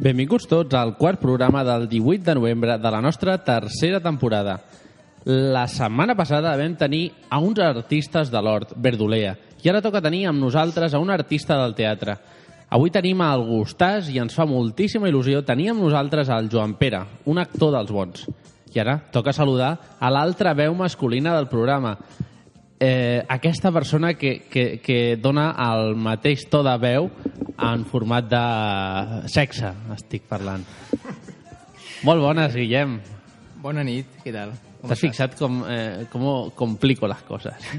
Benvinguts tots al quart programa del 18 de novembre de la nostra tercera temporada. La setmana passada vam tenir a uns artistes de l'Hort, Verdolea, i ara toca tenir amb nosaltres a un artista del teatre. Avui tenim el Gustàs i ens fa moltíssima il·lusió tenir amb nosaltres el Joan Pere, un actor dels bons. I ara toca saludar a l'altra veu masculina del programa, eh, aquesta persona que, que, que dona el mateix to de veu en format de sexe, estic parlant. Molt bones, Guillem. Bona nit, què tal? T'has fixat com, eh, com complico les coses?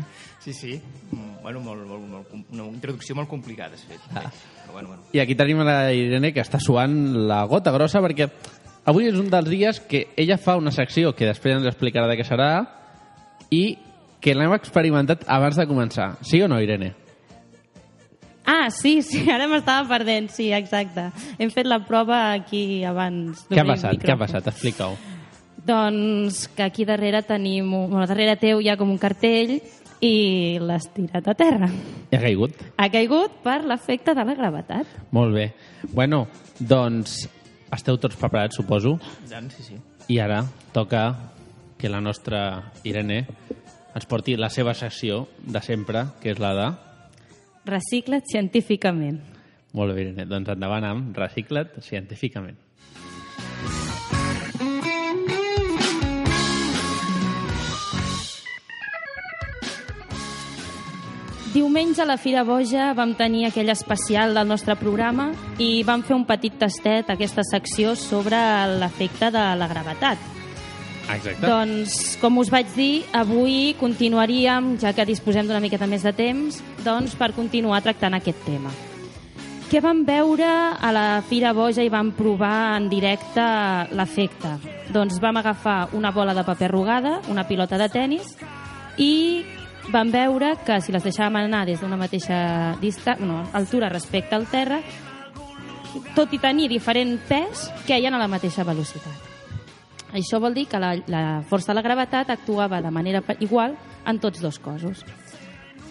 Sí, sí. Mm, Bueno, molt, molt, molt, una introducció molt complicada, has fet. Ah. Però bueno, bueno. I aquí tenim la Irene que està suant la gota grossa perquè avui és un dels dies que ella fa una secció que després ens explicarà de què serà i que l'hem experimentat abans de començar. Sí o no, Irene? Ah, sí, sí, ara m'estava perdent, sí, exacte. Hem fet la prova aquí abans. Què ha passat? Què ha passat? Explica-ho. Doncs que aquí darrere tenim... Bueno, darrere teu hi ha com un cartell i l'has tirat a terra. I ha caigut? Ha caigut per l'efecte de la gravetat. Molt bé. Bueno, doncs esteu tots preparats, suposo. Dan, sí, sí. I ara toca que la nostra Irene ens porti la seva secció de sempre, que és la de... Recicla't científicament. Molt bé, Irene. Doncs endavant amb Recicla't científicament. Diumenge a la Fira Boja vam tenir aquell especial del nostre programa i vam fer un petit tastet, aquesta secció, sobre l'efecte de la gravetat. Exacte. Doncs, com us vaig dir, avui continuaríem, ja que disposem d'una miqueta més de temps, doncs per continuar tractant aquest tema. Què vam veure a la Fira Boja i vam provar en directe l'efecte? Doncs vam agafar una bola de paper arrugada, una pilota de tennis i vam veure que si les deixàvem anar des d'una mateixa dista no, altura respecte al terra, tot i tenir diferent pes, queien a la mateixa velocitat. Això vol dir que la, la força de la gravetat actuava de manera igual en tots dos cossos.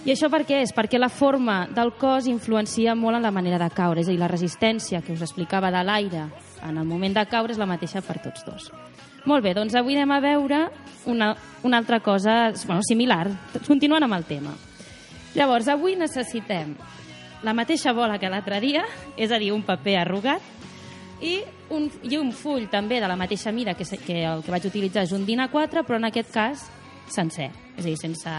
I això per què és? Perquè la forma del cos influencia molt en la manera de caure, és a dir, la resistència que us explicava de l'aire en el moment de caure és la mateixa per tots dos. Molt bé, doncs avui anem a veure una, una altra cosa bueno, similar, continuant amb el tema. Llavors, avui necessitem la mateixa bola que l'altre dia, és a dir, un paper arrugat, i un, i un full també de la mateixa mida que, que el que vaig utilitzar és un DIN A4, però en aquest cas sencer, és a dir, sense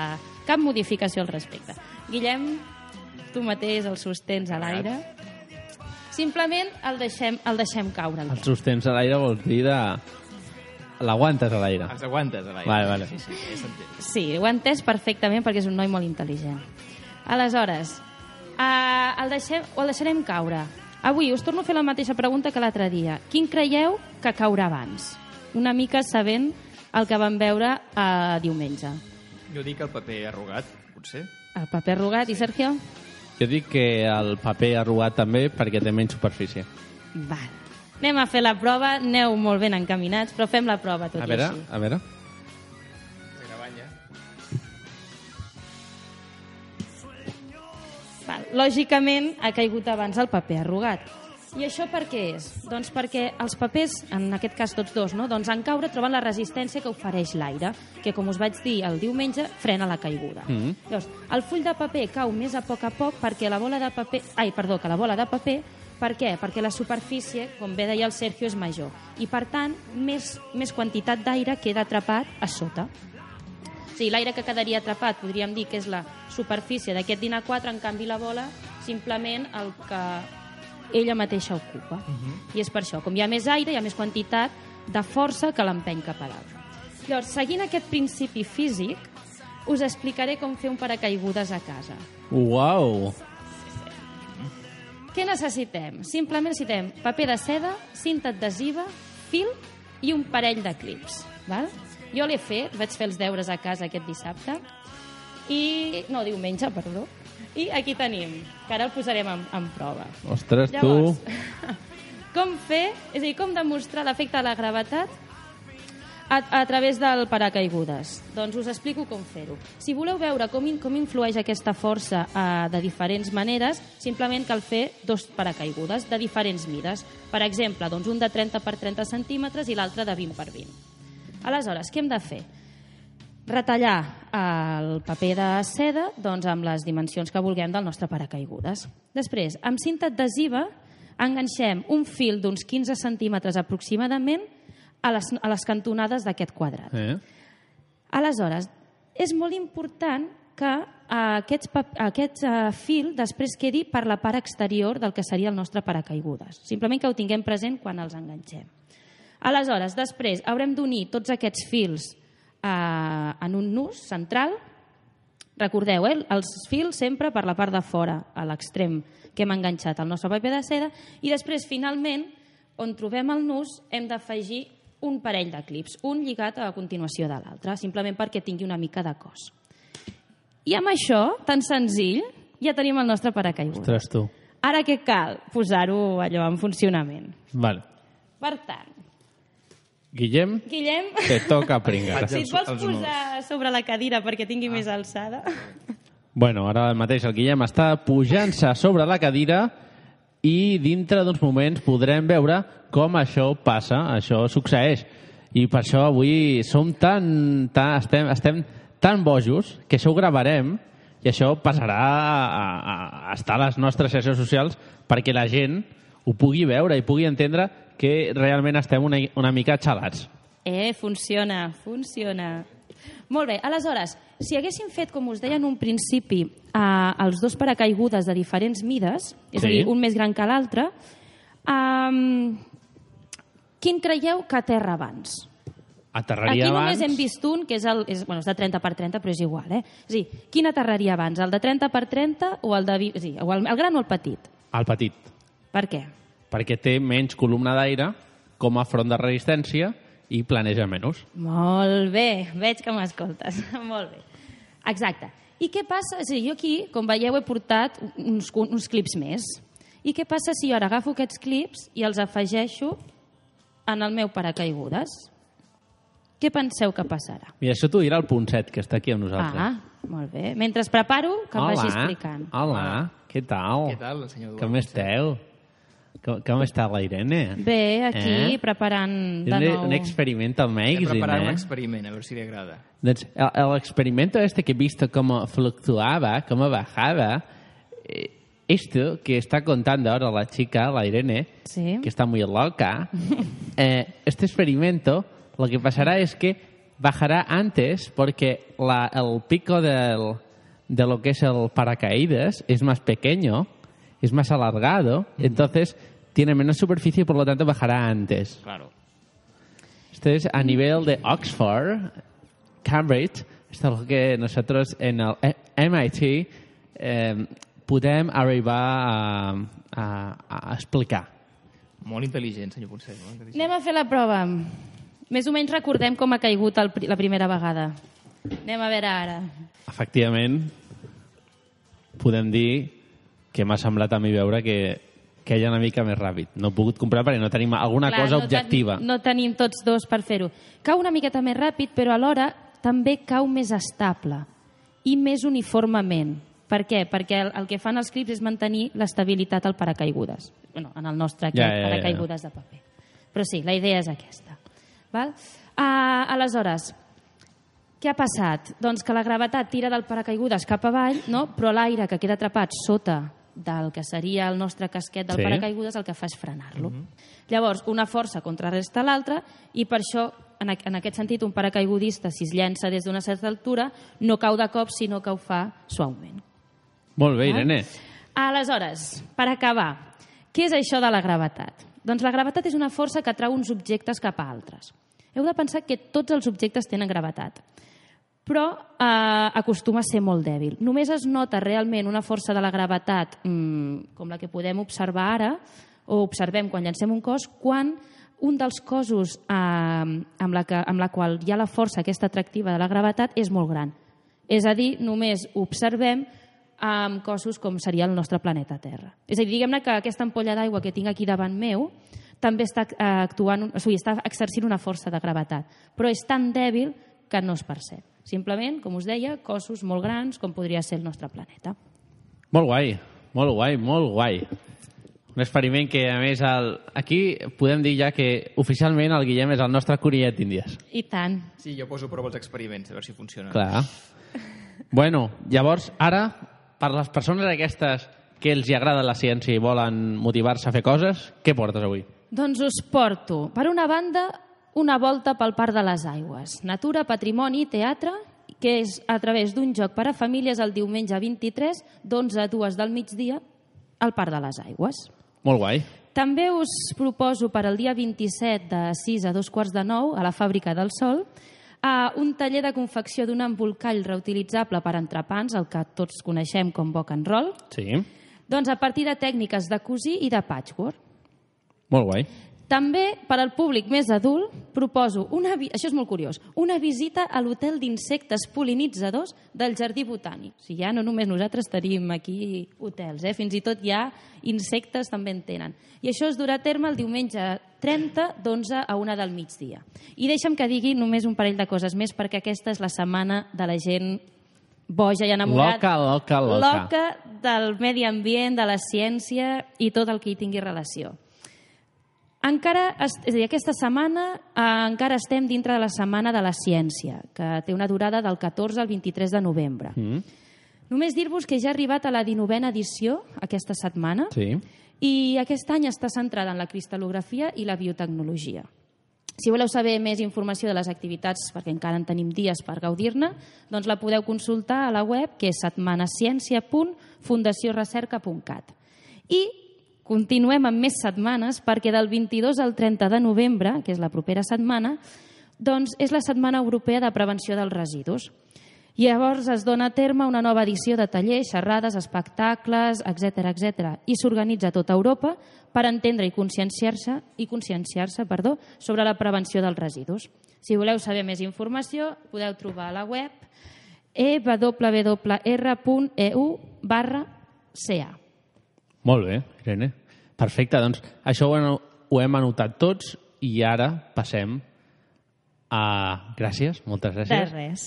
cap modificació al respecte. Guillem, tu mateix el sostens a l'aire. Simplement el deixem, el deixem caure. El sostens a l'aire vols dir de... L'aguantes a l'aire. Els aguantes a l'aire. Vale, vale. Sí, sí, s'entén. Sí, ho he entès perfectament perquè és un noi molt intel·ligent. Aleshores, eh, el, deixem, o el deixarem caure. Avui us torno a fer la mateixa pregunta que l'altre dia. Quin creieu que caurà abans? Una mica sabent el que vam veure eh, diumenge. Jo dic el paper arrugat, potser. El paper arrugat i Sergio? Jo dic que el paper arrugat també perquè té menys superfície. Val. Anem a fer la prova, aneu molt ben encaminats, però fem la prova tot A i veure, així. a veure. Val. Lògicament ha caigut abans el paper arrugat. I això per què és? Doncs perquè els papers, en aquest cas tots dos, no? doncs en caure troben la resistència que ofereix l'aire, que com us vaig dir el diumenge, frena la caiguda. Mhm. Llavors, el full de paper cau més a poc a poc perquè la bola de paper... Ai, perdó, que la bola de paper per què? Perquè la superfície, com bé deia el Sergio, és major. I, per tant, més, més quantitat d'aire queda atrapat a sota. O sigui, l'aire que quedaria atrapat podríem dir que és la superfície d'aquest DIN A4, en canvi la bola simplement el que ella mateixa ocupa. Uh -huh. I és per això, com hi ha més aire, hi ha més quantitat de força que l'empeny cap a dalt. Llavors, seguint aquest principi físic, us explicaré com fer un paracaigudes a casa. Uau! què necessitem? Simplement necessitem paper de seda, cinta adhesiva, fil i un parell de clips. Val? Jo l'he fet, vaig fer els deures a casa aquest dissabte, i... no, diumenge, perdó. I aquí tenim, que ara el posarem en, en prova. Ostres, Llavors, tu... com fer, és a dir, com demostrar l'efecte de la gravetat a, a través del paracaigudes? Doncs us explico com fer-ho. Si voleu veure com, in, com influeix aquesta força eh, de diferents maneres, simplement cal fer dos paracaigudes de diferents mides. Per exemple, doncs un de 30 per 30 centímetres i l'altre de 20 per 20. Aleshores, què hem de fer? retallar el paper de seda doncs, amb les dimensions que vulguem del nostre paracaigudes. Després, amb cinta adhesiva, enganxem un fil d'uns 15 centímetres aproximadament a les, a les cantonades d'aquest quadrat. Eh? Aleshores, és molt important que aquest, aquest eh, fil després quedi per la part exterior del que seria el nostre paracaigudes. Simplement que ho tinguem present quan els enganxem. Aleshores, després haurem d'unir tots aquests fils eh, en un nus central. Recordeu, eh, els fils sempre per la part de fora, a l'extrem que hem enganxat al nostre paper de seda, i després, finalment, on trobem el nus, hem d'afegir un parell de clips, un lligat a continuació de l'altre, simplement perquè tingui una mica de cos. I amb això, tan senzill, ja tenim el nostre paracaigudes. Ostres, tu. Ara què cal? Posar-ho allò en funcionament. Vale. Per tant, Guillem, Guillem, te toca pringar. si et vols posar sobre la cadira perquè tingui més alçada... Bueno, ara mateix el Guillem està pujant-se sobre la cadira i dintre d'uns moments podrem veure com això passa, això succeeix. I per això avui som tan, tan estem, estem tan bojos que això ho gravarem i això passarà a, a, a estar a les nostres xarxes socials perquè la gent ho pugui veure i pugui entendre que realment estem una, una mica xalats. Eh, funciona, funciona. Molt bé, aleshores, si haguéssim fet, com us deia en un principi, eh, els dos paracaigudes de diferents mides, és Sí. a dir, un més gran que l'altre, eh, quin creieu que aterra abans? Aterraria Aquí abans... només hem vist un, que és, el, és, bueno, és de 30 per 30, però és igual. Eh? És dir, quin aterraria abans, el de 30 per 30 o el de... És dir, o el, el gran o el petit? El petit. Per què? Perquè té menys columna d'aire com a front de resistència i planeja menys. Molt bé, veig que m'escoltes. Molt bé. Exacte. I què passa? És a dir, jo aquí, com veieu, he portat uns, uns clips més. I què passa si jo ara agafo aquests clips i els afegeixo en el meu paracaigudes? Què penseu que passarà? I això t'ho dirà el Ponset, que està aquí amb nosaltres. Ah, molt bé. Mentre preparo, que em vagi explicant. Hola, què tal? Què tal, senyor Com Eduard? esteu? Com, com està la Irene? Bé, aquí Eh? preparant de Un, nou... un experimento Hem amazing, preparat un eh? experiment, a veure si li agrada. Doncs experimento este que he visto cómo fluctuaba, cómo bajaba, eh, esto que está contando ahora la chica, la Irene, Sí. que está muy loca, eh, este experimento lo que pasará es que bajará antes porque la- el pico del, de lo que es el paracaídas es más pequeño, es más alargado, entonces tiene menos superficie y por lo tanto bajará antes. Claro. Esto es a nivel de Oxford, Cambridge. Esto es lo que nosotros en el MIT eh, podem arribar a, a, a explicar. Molt intel·ligent, senyor Ponset. Molt. Anem a fer la prova. Més o menys recordem com ha caigut el, la primera vegada. Anem a veure ara. Efectivament, podem dir que m'ha semblat a mi veure que, que hi ha una mica més ràpid. No he pogut comprar perquè no tenim alguna cosa no ten- objectiva. No tenim tots dos per fer-ho. Cau una miqueta més ràpid, però alhora també cau més estable i més uniformement. Per què? Perquè el, el que fan els clips és mantenir l'estabilitat al paracaigudes. Bueno, en el nostre Ja, ja, ja, ja. paracaigudes de paper. Però sí, la idea és aquesta. Val? Uh, aleshores, què ha passat? Doncs que la gravetat tira del paracaigudes cap avall, no? però l'aire que queda atrapat sota del que seria el nostre casquet del Sí. paracaigudes el que fa és frenar-lo. Llavors, una força contrarresta l'altra i per això, en, en aquest sentit, un paracaigudista, si es llença des d'una certa altura, no cau de cop, sinó que ho fa suaument. Molt bé? Irene. Aleshores, per acabar, què és això de la gravetat? Doncs la gravetat és una força que atrau uns objectes cap a altres. Heu de pensar que tots els objectes tenen gravetat. Però eh, acostuma a ser molt dèbil. Només es nota realment una força de la gravetat mm, com la que podem observar ara, o observem quan llancem un cos, quan un dels cossos eh, amb, la que, amb la qual hi ha la força aquesta atractiva de la gravetat és molt gran. És a dir, només observem amb cossos com seria el nostre planeta Terra. És a dir, diguem-ne que aquesta ampolla d'aigua que tinc aquí davant meu també està eh, actuant, o sigui, està exercint una força de gravetat, però és tan dèbil que no es percep. Simplement, com us deia, cossos molt grans com podria ser el nostre planeta. Molt guai, molt guai, molt guai. Un experiment que, a més, el... aquí podem dir ja que oficialment el Guillem és el nostre conillet d'Índies. I tant. Sí, jo poso prova els experiments, a veure si funciona. Clar. Bueno, llavors, ara, per les persones aquestes que els hi agrada la ciència i volen motivar-se a fer coses, què portes avui? Doncs us porto, per una banda, una volta pel Parc de les Aigües. Natura, patrimoni, teatre, que és a través d'un joc per a famílies el diumenge 23, d'11 a 2 del migdia, al Parc de les Aigües. Molt guai. També us proposo per al dia 27 de 6 a 2 quarts de 9 a la Fàbrica del Sol a un taller de confecció d'un embolcall reutilitzable per entrepans, el que tots coneixem com boc and roll, Sí, doncs a partir de tècniques de cosir i de patchwork. molt guai. També, per al públic més adult, proposo, una, això és molt curiós, una visita a l'hotel d'insectes polinitzadors del Jardí Botànic. O sigui, ja no només nosaltres tenim aquí hotels, eh? fins i tot ja insectes també en tenen. I això es durà a terme el diumenge 30 d'11 a 1 del migdia. I deixa'm que digui només un parell de coses més, perquè aquesta és la setmana de la gent boja i enamorada. Loca, loca, loca. Loca del medi ambient, de la ciència i tot el que hi tingui relació. Encara, és a dir, aquesta setmana eh, encara estem dintre de la Setmana de la Ciència, que té una durada del 14 al 23 de novembre. Mm, Només dir-vos que ja ha arribat a la 19a edició aquesta setmana sí. i aquest any està centrada en la cristal·lografia i la biotecnologia. Si voleu saber més informació de les activitats, perquè encara en tenim dies per gaudir-ne, doncs la podeu consultar a la web, que és setmanaciencia.fundaciorecerca.cat. I continuem amb més setmanes, perquè del 22 al 30 de novembre, que és la propera setmana, doncs és la Setmana Europea de Prevenció dels Residus. I llavors es dona a terme una nova edició de tallers, xerrades, espectacles, etc etc. i s'organitza a tota Europa per entendre i conscienciar-se i conscienciar-se, perdó, sobre la prevenció dels residus. Si voleu saber més informació, podeu trobar a la web ewr.eu barra CA. Molt bé, Irene. Perfecte, doncs això ho, hem- ho hem anotat tots i ara passem a... Gràcies, moltes De gràcies. res.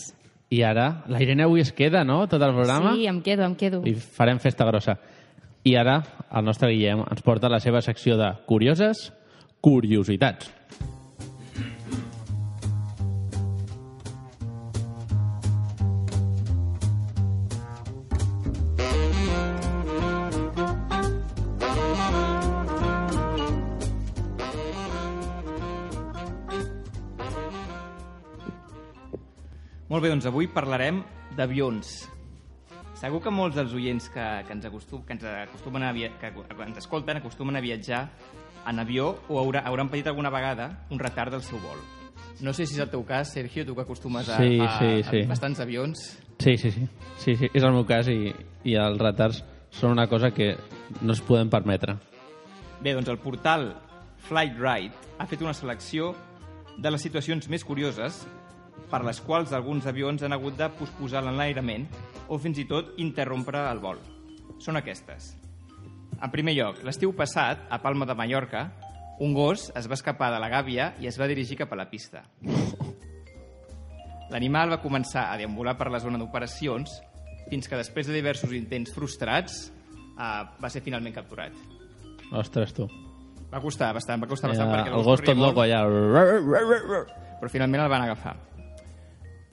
I ara, la Irene avui es queda, no?, tot el programa. Sí, em quedo, em quedo. I farem festa grossa. I ara el nostre Guillem ens porta la seva secció de curioses curiositats. Bé, doncs avui parlarem d'avions. Segur que molts dels oients que, que, ens, acostum, que ens acostumen a via, que ens escolten acostumen a viatjar en avió o haurà, hauran patit alguna vegada un retard del seu vol. No sé si és el teu cas, Sergio, tu que acostumes a, Sí, a, sí, sí. a bastants avions. Sí, sí, sí. sí, sí. És el meu cas i, i els retards són una cosa que no es podem permetre. Bé, doncs el portal Flightride ha fet una selecció de les situacions més curioses per les quals alguns avions han hagut de posposar l'enlairament o fins i tot interrompre el vol. Són aquestes. En primer lloc, l'estiu passat, a Palma de Mallorca, un gos es va escapar de la gàbia i es va dirigir cap a la pista. L'animal va començar a deambular per la zona d'operacions fins que després de diversos intents frustrats eh, va ser finalment capturat. Ostres, tu. Va costar bastant, va costar Eh, bastant perquè el gos tot loco allà. però finalment el van agafar.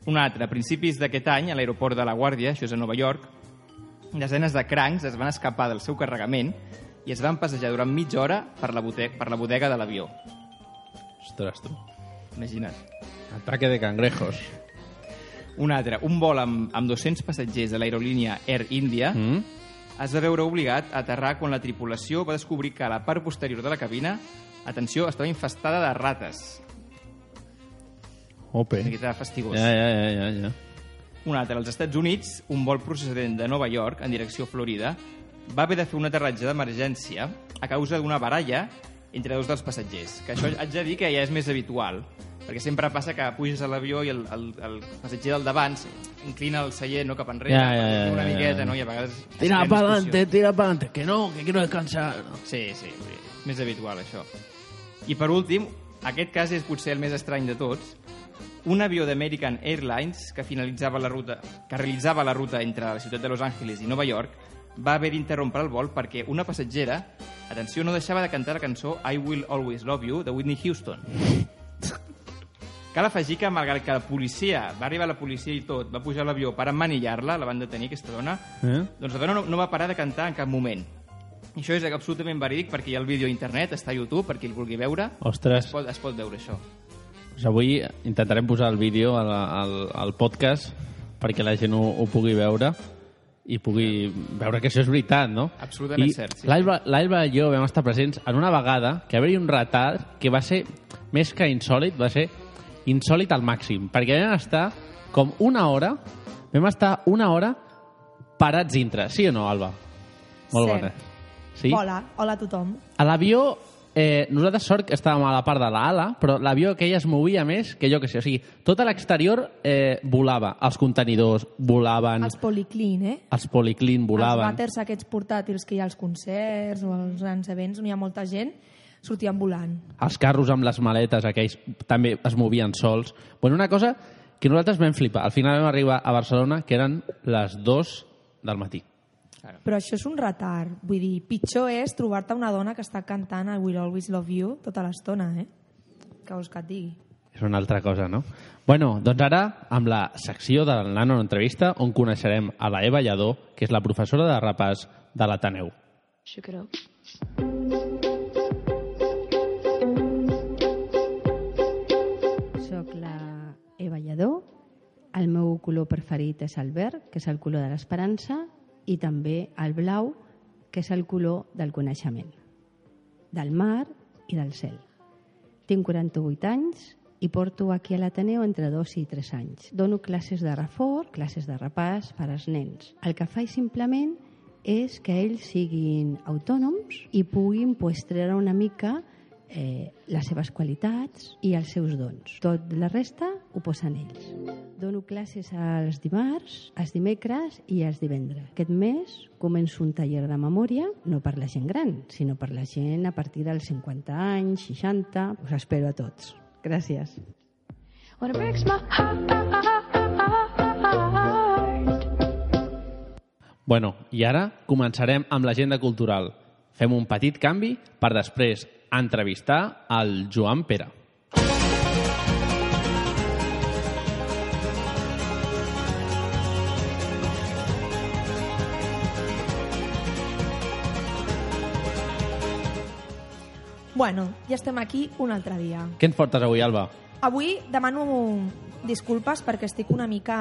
Un altre, a principis d'aquest any, a l'aeroport de La Guàrdia, això és a Nova York, desenes de crancs es van escapar del seu carregament i es van passejar durant mitja hora per la, bote per la bodega de l'avió. Ostres, tu. Imagina't. Ataque de cangrejos. Un altre, un vol amb, amb 200 passatgers de l'aerolínia Air India mm. Es va veure obligat a aterrar quan la tripulació va descobrir que la part posterior de la cabina, atenció, estava infestada de rates. Ope. Una miqueta fastigós. Ja, ja, ja, ja, ja. un altre als Estats Units, un vol procedent de Nova York en direcció a Florida va haver de fer un aterratge d'emergència a causa d'una baralla entre dos dels passatgers. Que això haig de dir que ja és més habitual, perquè sempre passa que puges a l'avió i el, el, el passatger del davant inclina el seient no, cap enrere, Ja, ja, ja, una ja, ja. miqueta, no? i a vegades... es Tira adelante, discussions. tira para adelante. Que no, que quiero descansar. Sí, sí, més habitual, això. I per últim, aquest cas és potser el més estrany de tots, un avió d'American Airlines que finalitzava la ruta, que realitzava la ruta entre la ciutat de Los Angeles i Nova York va haver d'interrompre el vol perquè una passatgera, atenció, no deixava de cantar la cançó I Will Always Love You de Whitney Houston. Cal afegir que, malgrat que la policia, va arribar la policia i tot, va pujar a l'avió per emmanillar-la, la van detenir, aquesta dona, Eh? doncs la dona no, no va parar de cantar en cap moment. I això és absolutament verídic perquè hi ha el vídeo a internet, està a YouTube, per qui el vulgui veure, Ostres, es pot, es pot veure això. Doncs avui intentarem posar el vídeo al, al, al podcast perquè la gent ho, ho pugui veure i pugui veure que això és veritat, no? Absolutament I cert, sí. L'Alba i jo vam estar presents en una vegada que va haver-hi un retard que va ser, més que insòlid, va ser insòlid al màxim, perquè vam estar com una hora, vam estar una hora parats dintre, sí o no, Alba? Molt Cert. bona. Sí? Hola, hola a tothom. A l'avió, eh, nosaltres sort que estàvem a la part de l'ala, però l'avió aquell es movia més que jo que sé. O sigui, tot a l'exterior eh, volava. Els contenidors volaven, Els policlin, eh? els policlin Els volaven. vàters aquests portàtils que hi ha als concerts o als grans events on hi ha molta gent, sortien volant. Els carros amb les maletes aquells també es movien sols. Bueno, una cosa que nosaltres vam flipar. Al final vam arribar a Barcelona, que eren les 2 del matí. Però això és un retard. Vull dir, pitjor és trobar-te una dona que està cantant I Will Always Love You tota l'estona, eh? Que vols que et digui? És una altra cosa, no? Bueno, doncs ara, amb la secció de la Nano Entrevista, on coneixerem a la Eva Lladó, que és la professora de repàs de l'Ateneu. Soc la Eva Lledó. El meu color preferit és el verd, que és el color de l'esperança, i també el blau, que és el color del coneixement, del mar i del cel. Tinc 48 anys i porto aquí a l'Ateneu entre 2 i 3 anys. Dono classes de reforç, classes de repàs per als nens. El que faig simplement és que ells siguin autònoms i puguin pues, treure una mica eh, les seves qualitats i els seus dons. Tot la resta ho posen ells. Dono classes els dimarts, els dimecres i els divendres. Aquest mes començo un taller de memòria, no per la gent gran, sinó per la gent a partir dels 50 anys, 60... Us espero a tots. Gràcies. When it breaks my heart. Bueno, i ara començarem amb l'agenda cultural. Fem un petit canvi per després entrevistar el Joan Pere. Bueno, ja estem aquí un altre dia. Què ens portes avui, Alba? Avui demano disculpes perquè estic una mica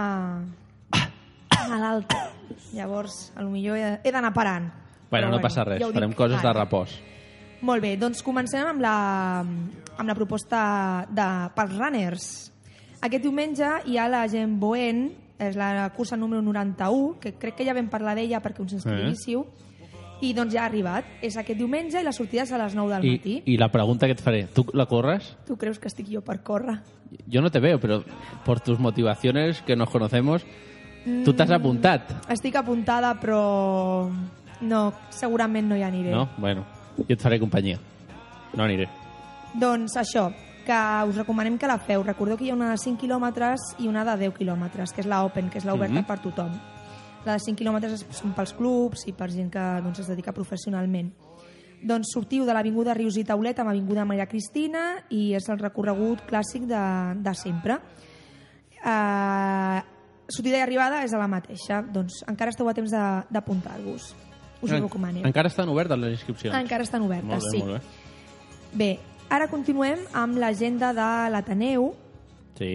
malalta. Llavors, a lo millor he, d'anar parant. Bueno, Però no passa res, ja farem coses de repòs. Molt bé, doncs comencem amb la, amb la proposta de, pels runners. Aquest diumenge hi ha la Gent Boen, és la cursa número 91, que crec que ja vam parlar d'ella perquè us inscrivíssiu, i doncs ja ha arribat. És aquest diumenge i la sortida és a les 9 del I, matí. I la pregunta que et faré, tu la corres? Tu creus que estic jo per córrer? Yo no te veo, pero por tus motivaciones que nos conocemos, tú te has apuntat, Estic apuntada, però no, segurament no hi aniré. no? Bueno, jo et faré companyia. No aniré. Doncs això, que us recomanem que la feu. Recordeu que hi ha una de 5 quilòmetres i una de 10 quilòmetres, que és la Open, que és la oberta Mhm. per tothom. La de 5 quilòmetres són pels clubs i per gent que doncs, es dedica professionalment. Doncs sortiu de l'Avinguda Rius i Taulet amb Avinguda Maria Cristina i és el recorregut clàssic de, de sempre. Uh, sortida i arribada és a la mateixa. Doncs encara esteu a temps de- d'apuntar-vos. Us ho recomanem. Encara estan obertes les inscripcions. Encara estan obertes, molt bé, sí. molt bé. Bé, ara continuem amb l'agenda de l'Ateneu. Sí.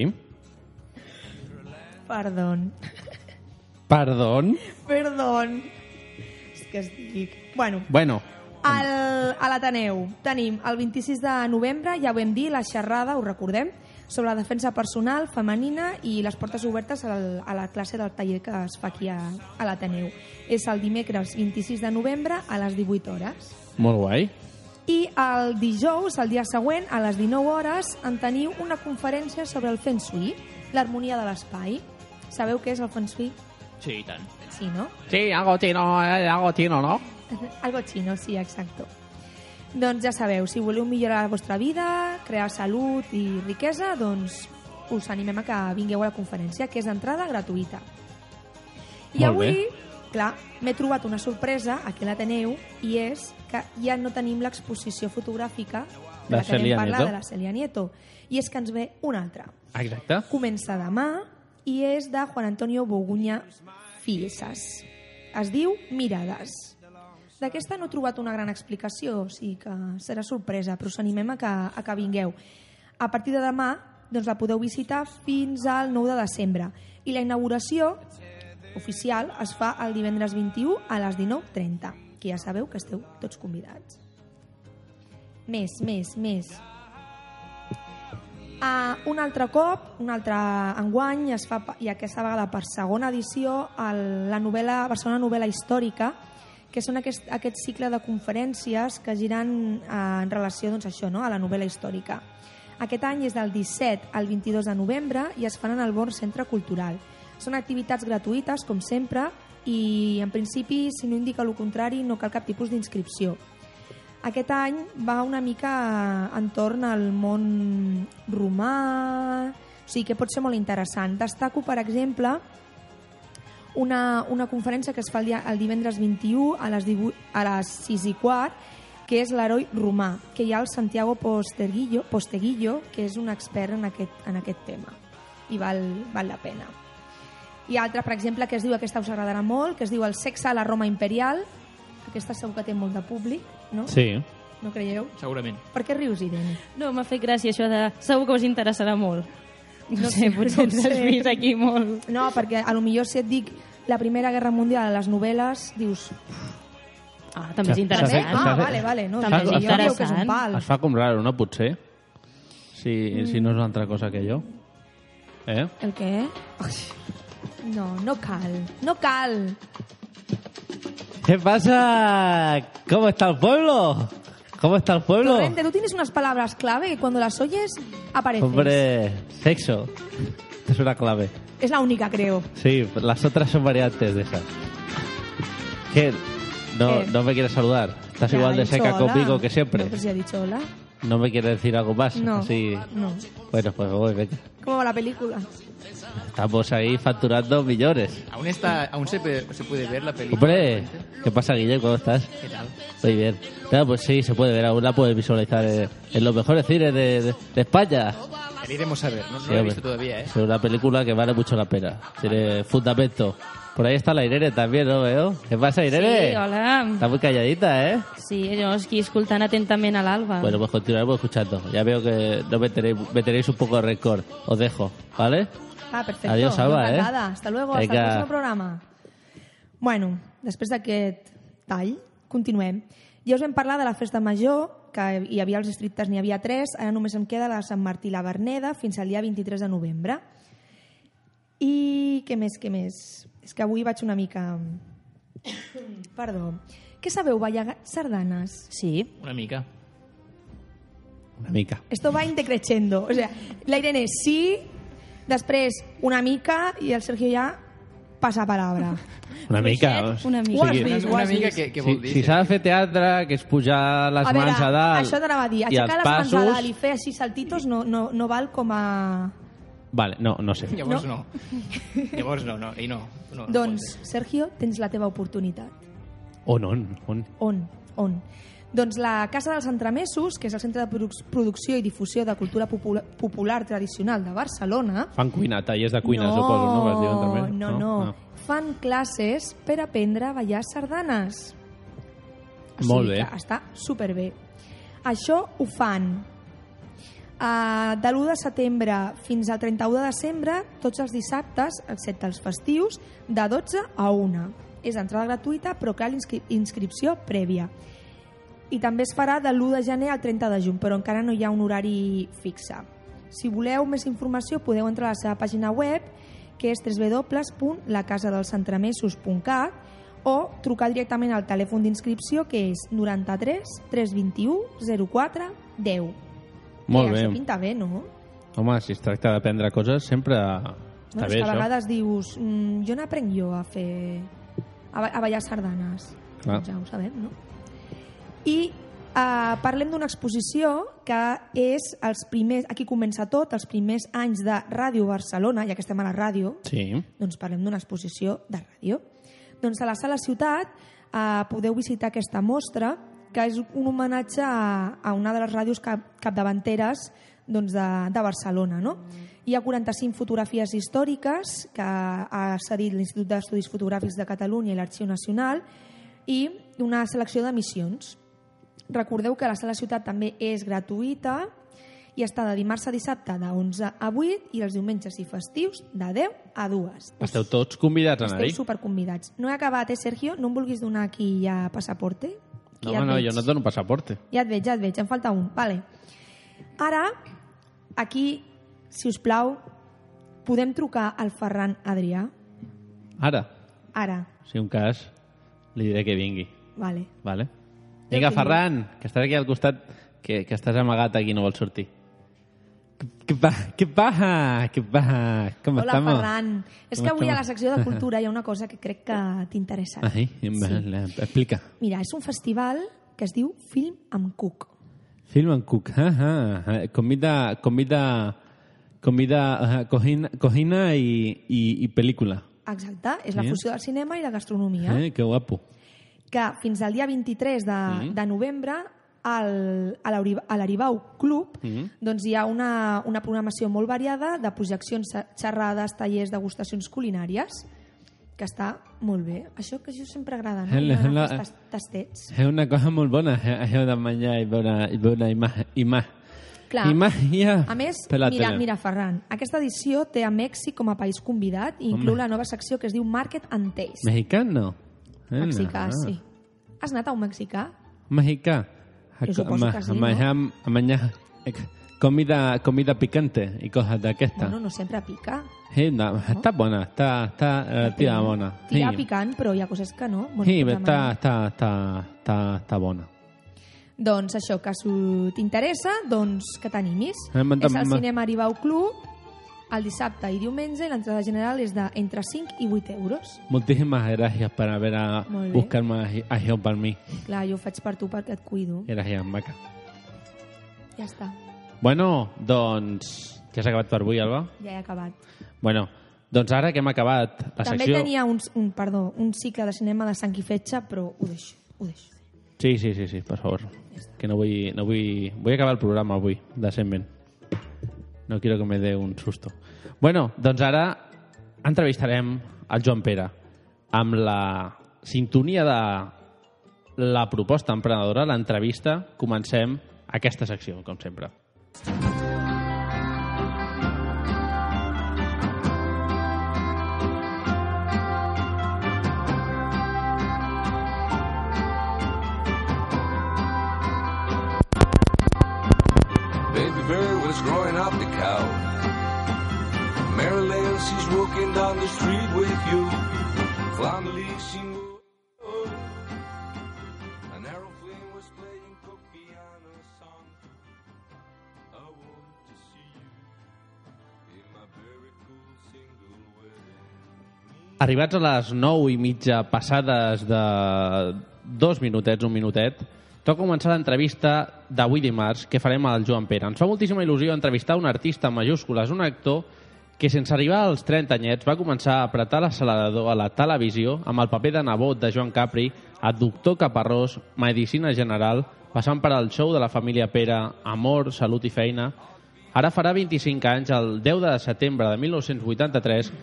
Perdó. Perdón. Perdó. És que es dic... Bueno, Bueno, al, a l'Ateneu tenim el 26 de novembre, ja ho vam dir, la xerrada, ho recordem, sobre la defensa personal femenina i les portes obertes al, a la classe del taller que es fa aquí a, a l'Ateneu. És el dimecres 26 de novembre a les 18 hores. Molt guai. I el dijous, el dia següent, a les 19 hores, en teniu una conferència sobre el Feng Shui, l'harmonia de l'espai. Sabeu què és el Feng Shui? Sí, i tant. Sí, no? Sí, algo chino, eh, algo chino, ¿no? Algo chino, sí, exacto. Doncs ja sabeu, si voleu millorar la vostra vida, crear salut i riquesa, doncs us animem a que vingueu a la conferència, que és d'entrada gratuïta. I Molt avui, bé. clar, m'he trobat una sorpresa aquí a l'Ateneu i és que ja no tenim l'exposició fotogràfica de la que vam Celia parlar, de la Celia Nieto. I és que ens ve una altra. Exacte. Comença demà i és de Juan Antonio Boguña Filsas. Es diu Mirades. D'aquesta no he trobat una gran explicació, o sigui que serà sorpresa, però us animem a que, a que vingueu. A partir de demà doncs la podeu visitar fins al 9 de desembre. I la inauguració oficial es fa el divendres 21 a les 19.30, que ja sabeu que esteu tots convidats. Més, més, més. Uh, un altre cop, un altre enguany, es fa, i aquesta vegada per segona edició, el, la novel·la, Barcelona Novel·la Històrica, que són aquest, aquest cicle de conferències que giren eh, en relació doncs, això, no? a la novel·la històrica. Aquest any és del 17 al 22 de novembre i es fan en el Born Centre Cultural. Són activitats gratuïtes, com sempre, i en principi, si no indica el contrari, no cal cap tipus d'inscripció. Aquest any va una mica entorn al món romà, o sigui que pot ser molt interessant. Destaco, per exemple, una, una conferència que es fa el, dia, el divendres 21 a les, 18, a les 6 i quart, que és l'heroi romà, que hi ha el Santiago Posteguillo, Posteguillo que és un expert en aquest, en aquest tema i val, val la pena. Hi ha altra, per exemple, que es diu, aquesta us agradarà molt, que es diu El sexe a la Roma imperial, aquesta segur que té molt de públic, no? Sí. No creieu? Segurament. Per què rius, Irene? No, m'ha fet gràcia això de... Segur que us interessarà molt. No, No sé, potser no ens has vist aquí molt... No, perquè a lo millor si et dic la Primera Guerra Mundial a les novel·les, dius... Ah, també és També? interessant. fet- Ah, vale, vale. No, També jo és dieu que és un interessant. pal. Es fa com raro, no? Potser. Si, Mm. si no és una altra cosa que jo. Eh? El què? Ai, No, no cal. No cal. ¿Qué pasa? ¿Cómo está el pueblo? ¿Cómo está el pueblo? Torrente, tú tienes unas palabras clave que cuando las oyes apareces. Hombre, sexo. Es una clave. Es la única, creo. Sí, las otras son variantes de esas. ¿Qué? No, ¿Qué? no me quieres saludar. Estás Ya, igual de seca hola. conmigo que siempre. No, pues ya he dicho hola. No me quieres decir algo más. No, Así. no. Bueno, pues voy, venga. ¿Cómo va la película? Estamos ahí facturando millones. Aún, está, aún se, puede, se puede ver la película. Hombre, ¿qué pasa, Guille? ¿Cómo estás? ¿Qué tal? Muy bien. Claro, pues sí, se puede ver. Aún la puedes visualizar en, en los mejores cines de, de- de España. La iremos a ver. No, no Sí, la he hombre. visto todavía, ¿eh? Es una película que vale mucho la pena. Tiene fundamento. Por ahí está la Irene también, ¿no veo? ¿Qué pasa, Irene? Sí, hola. Está muy calladita, ¿eh? Sí, jo aquí escoltant atentament a l'Alba. Bueno, pues continuaremos escuchando. Ya veo que no me tenéis, me tenéis un poco de rencor. Os dejo, ¿vale? Ah, perfecto. Adiós, Alba, eh? Hasta luego, hasta Vinga. el próximo programa. Bueno, després d'aquest tall, continuem. Ja us vam parlar de la festa major, que hi havia els districtes, n'hi havia tres, ara només em queda la de Sant Martí i la Verneda fins al dia 23 de novembre. I què més, què més? És que avui vaig una mica... Perdó. Què sabeu, ballar sardanes? Sí. Una mica. Una mica. Esto va indecreciendo. O sea, la Irene sí, després una mica i el Sergio ja passa palabra. Una mica. Una Ho mica. has Sí. vist, ho Una has mica vist. que, que Si, vol dir? si s'ha de fer teatre, que és pujar les A veure, mans a dalt això t'anava a dir, aixecar les mans a dalt i fer així saltitos no, no, no val com a... Vale, no, no sé. Llavors no. Llavors no, no. I no. no, no Doncs, Sergio, tens la teva oportunitat. On, on, on? On? On? Doncs la Casa dels Entremesos, que és el Centre de Produ- Producció i Difusió de Cultura Popula- Popular Tradicional de Barcelona, Fan cuina, tallers de cuina, no, suposo, no? Vas dir també? no, no, Ah. Fan classes per aprendre a ballar sardanes. O Molt sigui bé. que està superbé. Això ho fan uh, de l'1 de setembre fins al 31 de desembre, tots els dissabtes, excepte els festius, de 12 a 1. És entrada gratuïta, però cal inscri inscripció prèvia. I també es farà de l'1 de gener al 30 de juny, però encara no hi ha un horari fixe. Si voleu més informació podeu entrar a la seva pàgina web que és www.lacasadelsentramesos.cat o trucar directament al telèfon d'inscripció que és 93 321 04 10. Molt bé. Això pinta bé, no? Home, si es tracta d'aprendre coses, sempre està no, bé, que a això. vegades dius, mm, jo n'aprenc jo a fer... a, a ballar sardanes. Clar. Doncs ja ho sabem, no? I uh, parlem d'una exposició que és els primers, aquí comença tot, els primers anys de Ràdio Barcelona, ja que estem a la ràdio, Sí. doncs parlem d'una exposició de ràdio. Doncs a la Sala Ciutat eh, podeu visitar aquesta mostra, que és un homenatge a, a una de les ràdios cap, capdavanteres doncs de, de Barcelona. No? Hi ha 45 fotografies històriques que ha cedit l'Institut d'Estudis Fotogràfics de Catalunya i l'Arxiu Nacional i una selecció d'emissions. Recordeu que la Sala Ciutat també és gratuïta i està de dimarts a dissabte de 11 a 8 i els diumenges i festius de 10 a 2. Esteu tots convidats a Esteu anar-hi? superconvidats. No he acabat, eh, Sergio? No em vulguis donar aquí ja passaporte? No, ja no, veig. jo no et dono passaporte. Ja et veig, ja et veig, em falta un. Vale. Ara, aquí, si us plau, podem trucar al Ferran Adrià? Ara, Ara, si un cas, li diré que vingui. vale. Vale? Vinga. Ferran, que estàs aquí al costat, que, que estàs amagat aquí i no vols sortir. Què pa, què passa? Què passa? Com Hola, estamos? Ferran. És que avui a la estamos? secció de cultura hi ha una cosa que crec que t'interessa. Ai, vale, explica. Mira, és un festival que es diu Film amb Cook. Film and cook. Ah, ah, comida, comida, comida, ah, cocina, cocina y, y, y película. Exacte, és la Sí. fusió del cinema i la gastronomia. Eh, qué guapo. que fins al dia 23 de, Mhm. de novembre al, a l'Aribau Club Mhm. doncs hi ha una, una programació molt variada de projeccions, xerrades, tallers, degustacions culinàries que està molt bé. Això que això sempre agrada, no? La- aquestes tastets. És una cosa molt bona, eh, això de menjar i veure, i veure imatge. imatge. Clar. Imatge A més, mira, mira, Ferran, aquesta edició té a Mèxic com a país convidat i inclou Home. la nova secció que es diu Market and Taste. Mexicano? Eh, Mexicà, no. sí. Has anat a un mexicà? Mexicà. Sí, a no? eh, comida, comida picante i coses d'aquesta. Bueno, no sempre pica. Sí, no, està bona, està, està relativa bona. Tira sí. picant, però hi ha coses que no. Bueno, Sí, doncs està, està, està, està, està bona. Doncs això, que si t'interessa, doncs que t'animis. Eh, És al m'ha- cinema Aribau Club, el dissabte i diumenge, i l'entrada general és de entre 5 i 8 euros. Muchísimas gracias por haber a, buscarme a Geo para mí. Clar, jo ho faig per tu perquè et cuido. Gracias, maca. Ja està, Bueno, doncs... Ja s'ha acabat per avui, Alba? ja he acabat. Bueno, doncs ara que hem acabat la També secció... tenia un, un, perdó, un cicle de cinema de sang i fetge, però ho deixo, ho deixo. Sí, sí, sí, sí, per favor. Que no vull, no vull... Vull acabar el programa avui, decentment. No quiero que me dé un susto. Bueno, doncs ara entrevistarem el Joan Pere amb la sintonia de la proposta emprenedora, l'entrevista. Comencem aquesta secció, com sempre. Arribats a les 9 i mitja passades de dos minutets, un minutet, toca començar l'entrevista d'avui dimarts que farem al Joan Pere. Ens fa moltíssima il·lusió entrevistar un artista en majúscules, un actor que sense arribar als 30 anyets va començar a apretar l'accelerador a la televisió amb el paper de nebot de Joan Capri a Doctor Caparrós, Medicina General, passant per al show de la família Pere, Amor, Salut i Feina. Ara farà 25 anys, el 10 de setembre de 1983,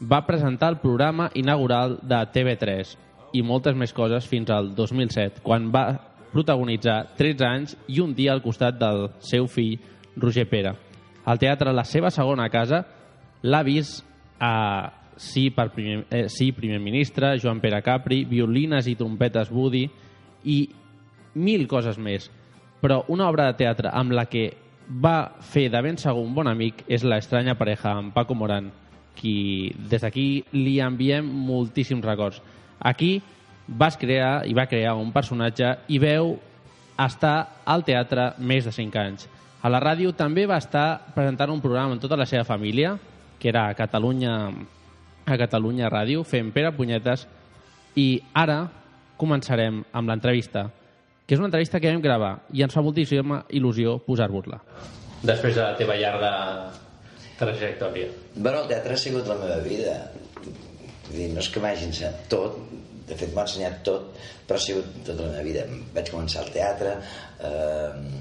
va presentar el programa inaugural de TV3 i moltes més coses fins al 2007, quan va protagonitzar 13 anys i un dia al costat del seu fill, Roger Pere. Al teatre La seva segona casa l'ha vist a Sí, per primer, eh, sí, primer ministre, Joan Pere Capri, violines i trompetes Woody i mil coses més. Però una obra de teatre amb la que va fer de ben segur un bon amic és la estranya pareja amb Paco Morán, qui des d'aquí li enviem moltíssims records. Aquí vas crear i va crear un personatge i veu estar al teatre més de 5 anys. A la ràdio també va estar presentant un programa amb tota la seva família, que era a Catalunya, a Catalunya Ràdio, fent Pere Punyetes, i ara començarem amb l'entrevista, que és una entrevista que vam gravar i ens fa moltíssima il·lusió posar-vos-la. Després de la teva llarga trajectòria. Bueno, el teatre ha sigut la meva vida. Vull dir, no és que m'hagi ensenyat tot, de fet m'ha ensenyat tot, però ha sigut tota la meva vida. Vaig començar al teatre, eh,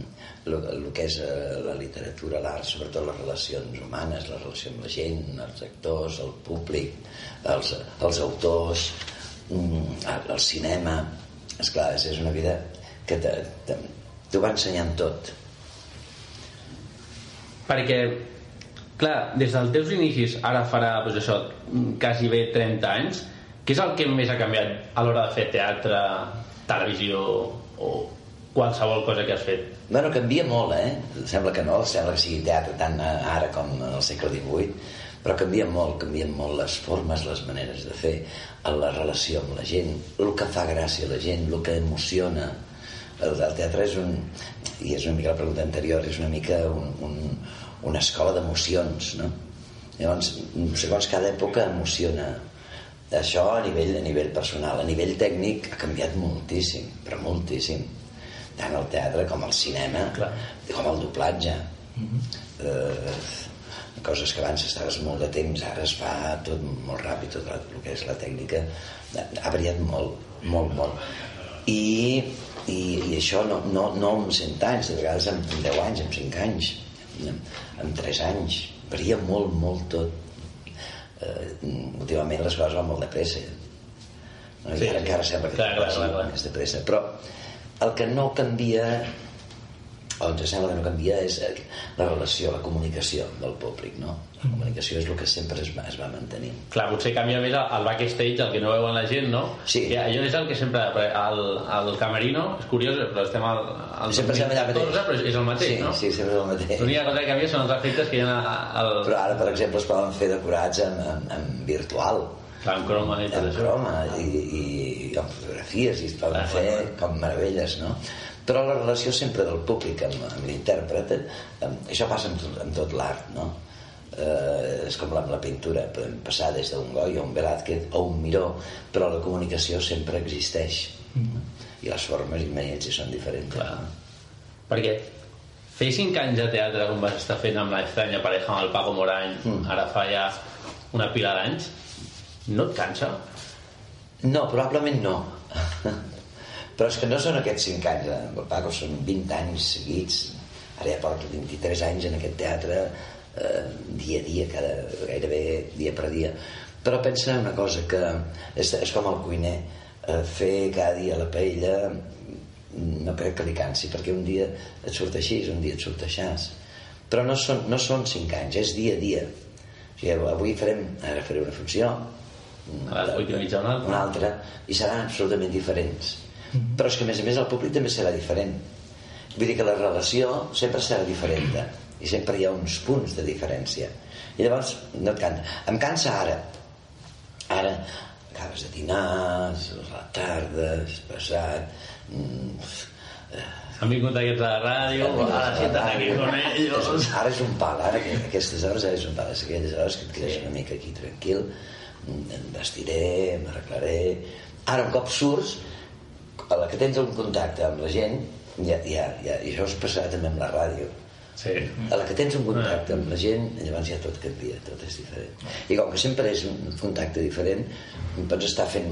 el que és eh, la literatura, l'art, sobretot les relacions humanes, la relació amb la gent, els actors, el públic, els, els autors, mm, el, el cinema... Esclar, és una vida que t'ho va ensenyant tot. Perquè, clar, des dels teus inicis, ara farà, doncs això, quasi bé 30 anys, què és el que més ha canviat a l'hora de fer teatre, televisió o qualsevol cosa que has fet? Bueno, canvia molt, eh? Sembla que no, sembla que sigui teatre tant eh, ara com al segle XVIII, però canvia molt, canvien molt les formes, les maneres de fer, la relació amb la gent, el que fa gràcia a la gent, el que emociona. El, el teatre és un... I és una mica la pregunta anterior, és una mica un, un, una escola d'emocions, no? Llavors, segons cada època emociona això a nivell, a nivell personal. A nivell tècnic ha canviat moltíssim, però moltíssim. Tant el teatre com el cinema, Clar. com el doblatge. eh, coses que abans estaves molt de temps, ara es fa tot molt ràpid, tot el que és la tècnica. Ha variat molt, molt, molt. I, i, i això no, no, no amb 100 anys, de vegades amb 10 anys, amb 5 anys, amb, amb 3 anys. Varia molt, molt tot eh, últimament les coses van molt de pressa no? i Sí, ara sí. encara sembla que Clar, clar, clar, clar. més de pressa però el que no canvia o ens sembla que no canvia és la relació, la comunicació del públic no? la comunicació és el que sempre es va, es va mantenir Clar, potser canvia més el backstage, el que no veuen la gent, no? Sí. Que allò és el que sempre... El, el camerino, és curiós, però estem al, al sempre estem allà 2014, mateix però és el mateix, sí, no? sí, sempre és el mateix L'única cosa que canvia són els efectes que hi ha al... però ara per exemple es poden fer decorats en, en, en virtual Clar, amb croma i tot en això. croma i, i, i amb fotografies i es poden Clar, fer clar, com meravelles no? Però la relació sempre del públic amb, amb l'intèrpret eh, això passa amb, tot- amb tot l'art no? eh, és com amb la pintura podem passar des d'un Goya a un Velázquez o un Miró però la comunicació sempre existeix i les formes imagina't si són diferents Clar. Perquè fer 5 anys de teatre com vas estar fent amb la estranya pareja amb el Paco Morany, Mm. ara fa ja una pila d'anys, no et cansa? No, probablement no. Però és que no són aquests 5 anys, eh? el Paco són 20 anys seguits. Ara ja porto 23 anys en aquest teatre, eh, dia a dia, cada, gairebé dia per dia. Però pensa una cosa, que és, és com el cuiner, eh, fer cada dia la paella no crec que li cansi, perquè un dia et surt així, un dia et surt aixàs. Però no són, no són 5 anys, és dia a dia. O sigui, avui farem, ara faré una funció, A les vuit i mitja una una altra i seran absolutament diferents però és que a més a més el públic també serà diferent. Vull dir que la relació sempre serà diferent i sempre hi ha uns punts de diferència. I llavors no et cansa. Em cansa ara. Ara acabes de dinar és la tarda has passat mm, Han vingut aquests de la ràdio, ara senten aquí con ellos. Ara és un pal, ara que aquestes hores ara és un pal, és aquelles hores que et quedes una mica aquí tranquil, em vestiré, m'arreglaré... Ara un cop surts, a la que tens un contacte amb la gent, ja, ja, ja, i això es passarà també amb la ràdio, Sí. a la que tens un contacte amb la gent, llavors ja tot canvia, tot és diferent. I com que sempre és un contacte diferent, pots estar fent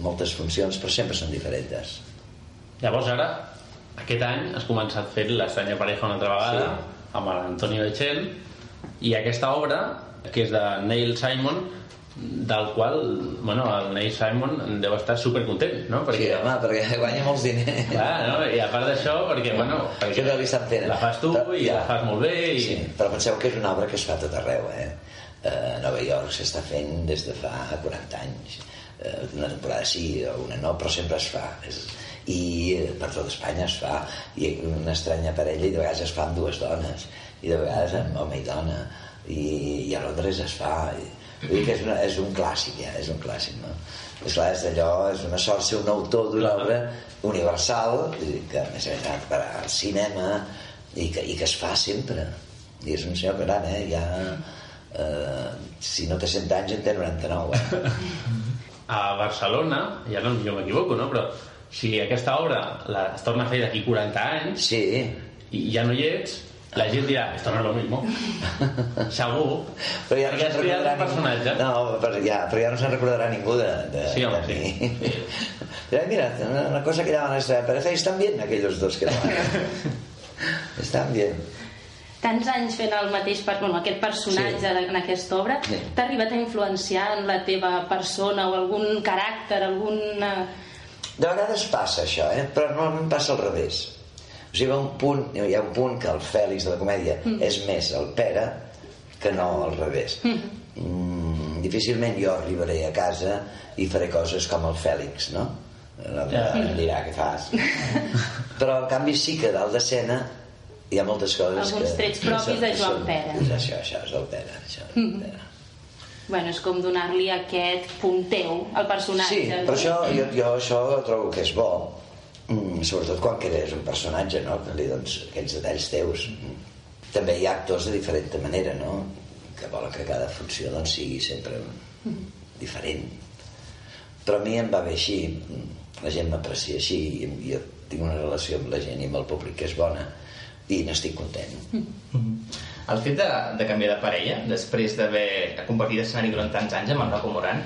moltes funcions, però sempre són diferents. Llavors ara, aquest any, has començat fent l'estranya pareja una altra vegada, Sí. amb l'Antonio Echel, i aquesta obra, que és de Neil Simon, del qual, bueno, el Neil Simon deu estar supercontent, no? Sí, home, perquè guanya molts diners. Clar, no? I a part d'això, perquè, bueno, Això perquè li estan fent. la fas tu Però, i ja. la fas molt bé i... Sí, però penseu que és una obra que es fa tot arreu, eh? A Nova York s'està fent des de fa 40 anys. eh, una temporada sí o una no, però sempre es fa. És, I eh, per tot Espanya es fa. I una estranya parella i de vegades es fa amb dues dones, i de vegades amb home i dona, i, i a Londres es fa. I, vull dir que és, una, és un clàssic, ja, és un clàssic, no? És clar, és allò, és una sort ser un autor d'una obra universal, dir que a més a més ha per al cinema, i que, i que es fa sempre. I és un senyor gran, eh? Ja, eh, si no té 100 anys en té 99, eh? A Barcelona, ja no jo m'equivoco, no? Però si aquesta obra la, es torna a fer d'aquí 40 anys sí. i ja no hi ets, la gent dirà, esto no es lo mismo. Segur. Però ja no se'n recordarà un personatge. ningú. No, però ja, però ja no se'n recordarà ningú de, de, Sí, home, de sí. mi. Dirà, mira, una, una cosa que llaman nuestra pareja y están bien aquellos dos que lo hacen. están bien. Tants anys fent el mateix per, bueno, aquest personatge Sí. sí. en aquesta obra, Sí. t'ha arribat a influenciar en la teva persona o algun caràcter, alguna... De vegades passa això, eh? però normalment passa al revés. O sigui, hi ha un punt, hi ha un punt que el Fèlix de la comèdia mm. és més el Pere que no al revés. Mm, difícilment jo arribaré a casa i faré coses com el Fèlix, no? L'altre Ja. em dirà què fas. Però en canvi sí que dalt d'escena hi ha moltes coses Alguns que... trets propis de Joan són- Pere. És això, això és el Pere. Això és el Pere. Bueno, és com donar-li aquest punt teu al personatge. Sí, però això, jo, jo això trobo que és bo, mm, sobretot quan crees un personatge, no? que li dones aquests detalls teus. Mm. També hi ha actors de diferent manera, no? que volen que cada funció doncs, sigui sempre diferent. Però a mi em va bé així, la gent m'aprecia així, i jo tinc una relació amb la gent i amb el públic que és bona, i n'estic content. El fet de, de canviar de parella, després d'haver compartit escenari durant tants anys amb en Rocco Moran,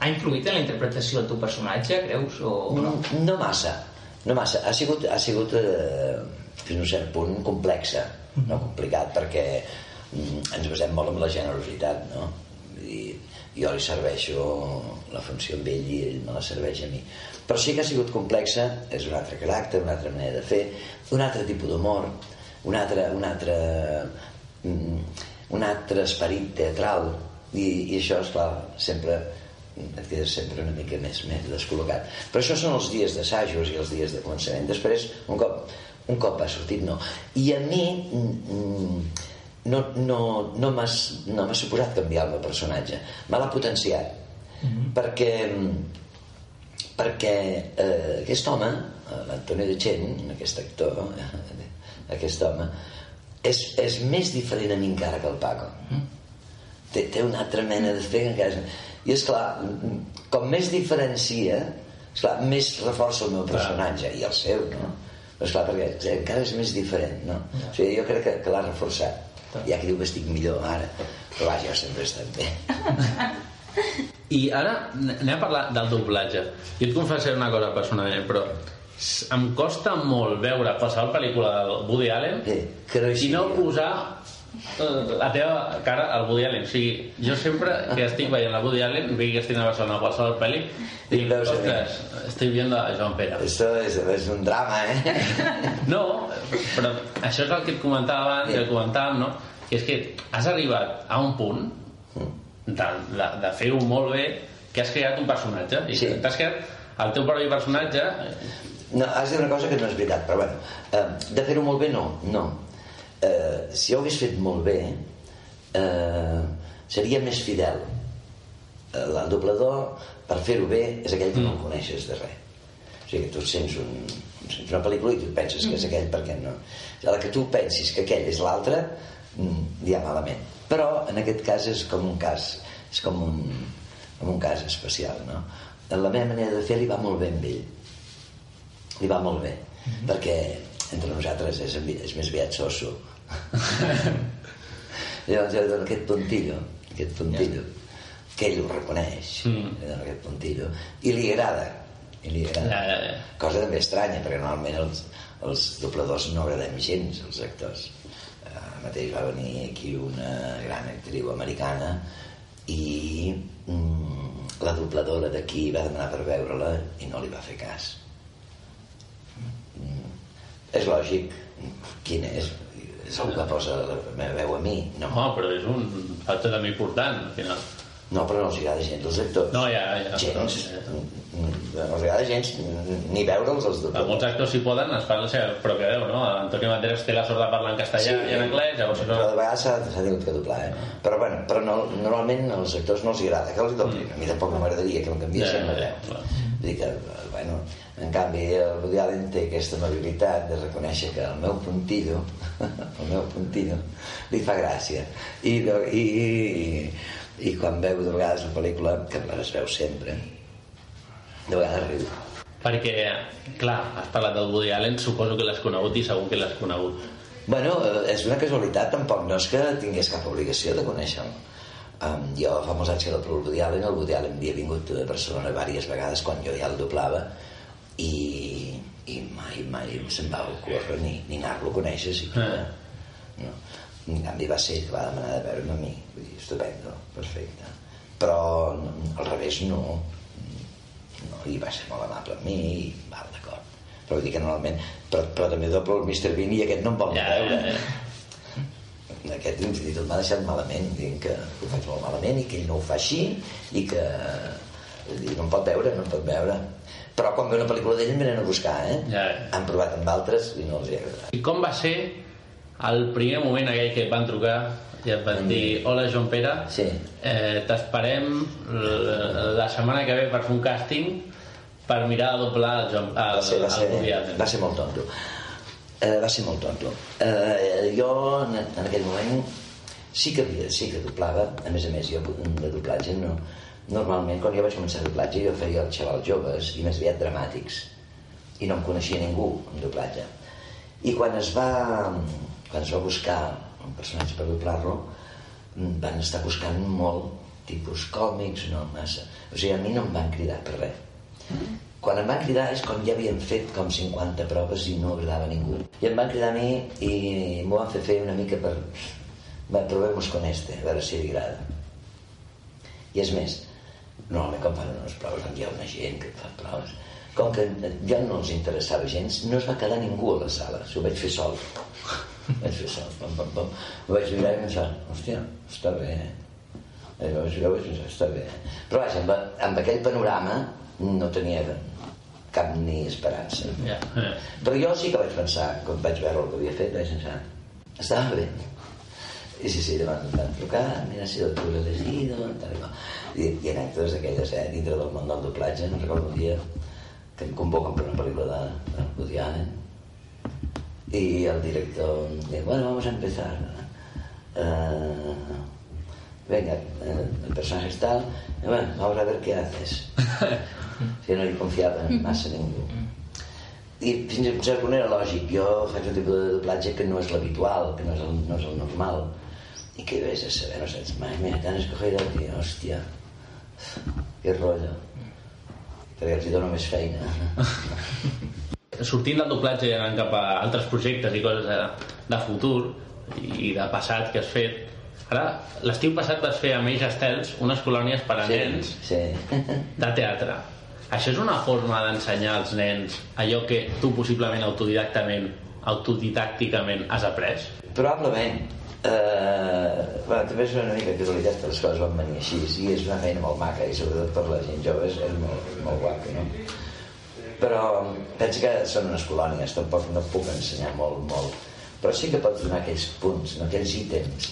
ha influït en la interpretació del teu personatge, creus? O no? No, no massa, no massa. Ha sigut, ha sigut eh, fins a un cert punt complexa, no complicat, perquè mm, ens basem molt en la generositat, no? Dir, jo li serveixo la funció amb ell i ell me la serveix a mi. Però sí que ha sigut complexa, és un altre caràcter, una altra manera de fer, un altre tipus d'humor, un altre, un altre, mm, un altre esperit teatral, i, i això, és clar, sempre et quedes sempre una mica més, més descol·locat. Però això són els dies d'assajos i els dies de començament. Després, un cop, un cop ha sortit, no. I a mi mm, no, no, no m'ha no suposat canviar el meu personatge. Me l'ha potenciat. Perquè, perquè eh, aquest home, eh, l'Antonio de Chen, aquest actor, eh, aquest home, és, és més diferent a mi encara que el Paco. Té, té una altra mena que encara... I és clar, com més diferencia, és clar, més reforça el meu personatge i el seu, no? Però és clar, perquè encara és més diferent, no? O sigui, jo crec que, que l'ha reforçat. Hi ha qui diu que estic millor ara, però vaja, jo sempre he estat bé. I ara anem a parlar del doblatge. Jo et confessaré una cosa personalment, però em costa molt veure qualsevol pel·lícula del Woody Allen i no posar eh, la teva cara al Woody Allen. O sigui, jo sempre que estic veient la Woody Allen, vigui que estic a Barcelona o qualsevol pel·li, dic, ostres, estic viendo a Joan Pere. Això és, és un drama, eh? No, però això és el que et comentava abans, que el comentàvem, no? Que és que has arribat a un punt de, de, de fer-ho molt bé que has creat un personatge i sí. t'has creat el teu propi personatge No, has dit una cosa que no és veritat, però bueno, eh, de fer-ho molt bé no, no. Eh, si ho hagués fet molt bé, eh, seria més fidel. Eh, el doblador, per fer-ho bé, és aquell que no el coneixes de res. O sigui, que tu sents, un, sents una pel·lícula i tu penses que és aquell perquè no. A la que tu pensis que aquell és l'altre, mm, ja malament. Però en aquest cas és com un cas, és com un, com un cas especial, no? La meva manera de fer li va molt bé amb ell li va molt bé perquè entre nosaltres és, és més aviat soso jo li dono aquest puntillo aquest puntillo que ell ho reconeix Mm. li dono aquest puntillo i li agrada i li agrada. Ja, ja, ja. cosa també estranya perquè normalment els, els dobladors no agradem gens els actors. Uh, mateix va venir aquí una gran actriu americana i mm, la dobladora d'aquí va demanar per veure-la i no li va fer cas. Mm, és lògic quin és és el que posa la meva veu a mi no, no, però és un factor també important al final No, però no els agrada gens els actors. No, ja, ja. Gens. però- No els agrada gens ni veure'ls els de Alguns actors si poden es fan la seva pròpia veu, no? Antonio Banderas té la sort de parlar en castellà i en anglès, llavors no... però de vegades s'ha tingut que doblar, eh? Però, bueno, però no, normalment als actors no els agrada que els doblin. A mi tampoc no m'agradaria que em canviessin Ja, la ja, veu. clar. Vull dir que, bueno, en canvi, el Woody Allen té aquesta amabilitat de reconèixer que el meu puntillo, el meu puntillo, li fa gràcia. I, i, i, i quan veu de vegades la pel·lícula, que es veu sempre, de vegades riu. Perquè, clar, has parlat del Woody Allen, suposo que l'has conegut i segur que l'has conegut. Bueno, eh, és una casualitat, tampoc no és que tingués cap obligació de conèixer-lo. Um, jo fa molts anys que era per Woody Allen, el Woody Allen havia vingut de Barcelona diverses vegades quan jo ja el doblava i, i mai, mai se'm va ocórrer ni, ni anar-lo a conèixer siquiera. No. En canvi va ser que va demanar de veure'm a mi, vull dir, estupendo, perfecte. Però no, al revés no, no, i va ser molt amable amb mi i val, d'acord però vull dir que normalment però, però també doble el Mr. Bean i aquest no em vol Ja, veure ja, ja. aquest fins i tot m'ha deixat malament dient que ho faig molt malament i que ell no ho fa així i que dir, no em pot veure, no em pot veure però quan veu una pel·lícula d'ell em venen a buscar eh? Ja, ja. han provat amb altres i no els hi ha agradat I com va ser el primer moment aquell que et van trucar i et van dir hola Joan Pere Sí. eh, t'esperem la setmana que ve per fer un càsting per mirar de doblar el, Joan, el, va ser, va el ser, Woody Allen. va ser molt tonto eh, va ser molt tonto eh, jo en, en aquell moment sí que havia, sí que doblava a més a més jo de doblatge no, normalment quan jo vaig començar doblatge jo feia els xavals joves i més aviat dramàtics i no em coneixia ningú en doblatge i quan es va quan es va buscar un personatge per doblar-lo van estar buscant molt tipus còmics no massa o sigui a mi no em van cridar per res quan em van cridar és quan ja havien fet com 50 proves i no agradava a ningú. I em van cridar a mi i m'ho van fer fer una mica per... Va, provemos con este, a veure si li agrada. I és més, normalment quan fan unes proves hi ha una gent que fa proves. Com que ja no els interessava gens, no es va quedar ningú a la sala, s'ho vaig fer sol. Vaig fer sol, pam, pam, pam. Ho vaig mirar i pensar, hòstia, està bé, eh? I vaig mirar i vaig pensar, està bé. Però vaja, amb, amb aquell panorama no tenia cap ni esperança. Eh. Però jo sí que vaig pensar, quan vaig veure el que havia fet, vaig pensar, estava bé. I sí, sí, van, van trucar, mira si el tu elegido, tal i qual. I, i anècdotes d'aquelles, eh, dintre del món del doblatge, no recordo un dia que em convoquen per una pel·lícula de, de Woody Allen y el director dice, bueno, vamos a empezar. Eh, venga, eh, el personaje es tal, y bueno, vamos a ver qué haces. si no hi confiava massa ningú. I fins a un cert punt era lògic. Jo faig un tipus de doblatge que no és l'habitual, que no és el, no és el normal. I que ves a saber, no saps mai, mira, t'han escogido el tio, hòstia, que rotllo. Perquè els hi dono més feina. sortint del doblatge i anant cap a altres projectes i coses de, de futur i de passat que has fet ara l'estiu passat vas fer amb Age Estels unes colònies per a Sí, nens sí. de teatre això és una forma d'ensenyar als nens allò que tu possiblement autodidactament autodidàcticament has après Probablement. Eh, bueno, també és una mica casualitat que les coses van venir així i és una feina molt maca i sobretot per la gent jove és, és molt, molt guapo no? però penso que són unes colònies tampoc no puc ensenyar molt, molt però sí que pots donar aquells punts, no? aquells ítems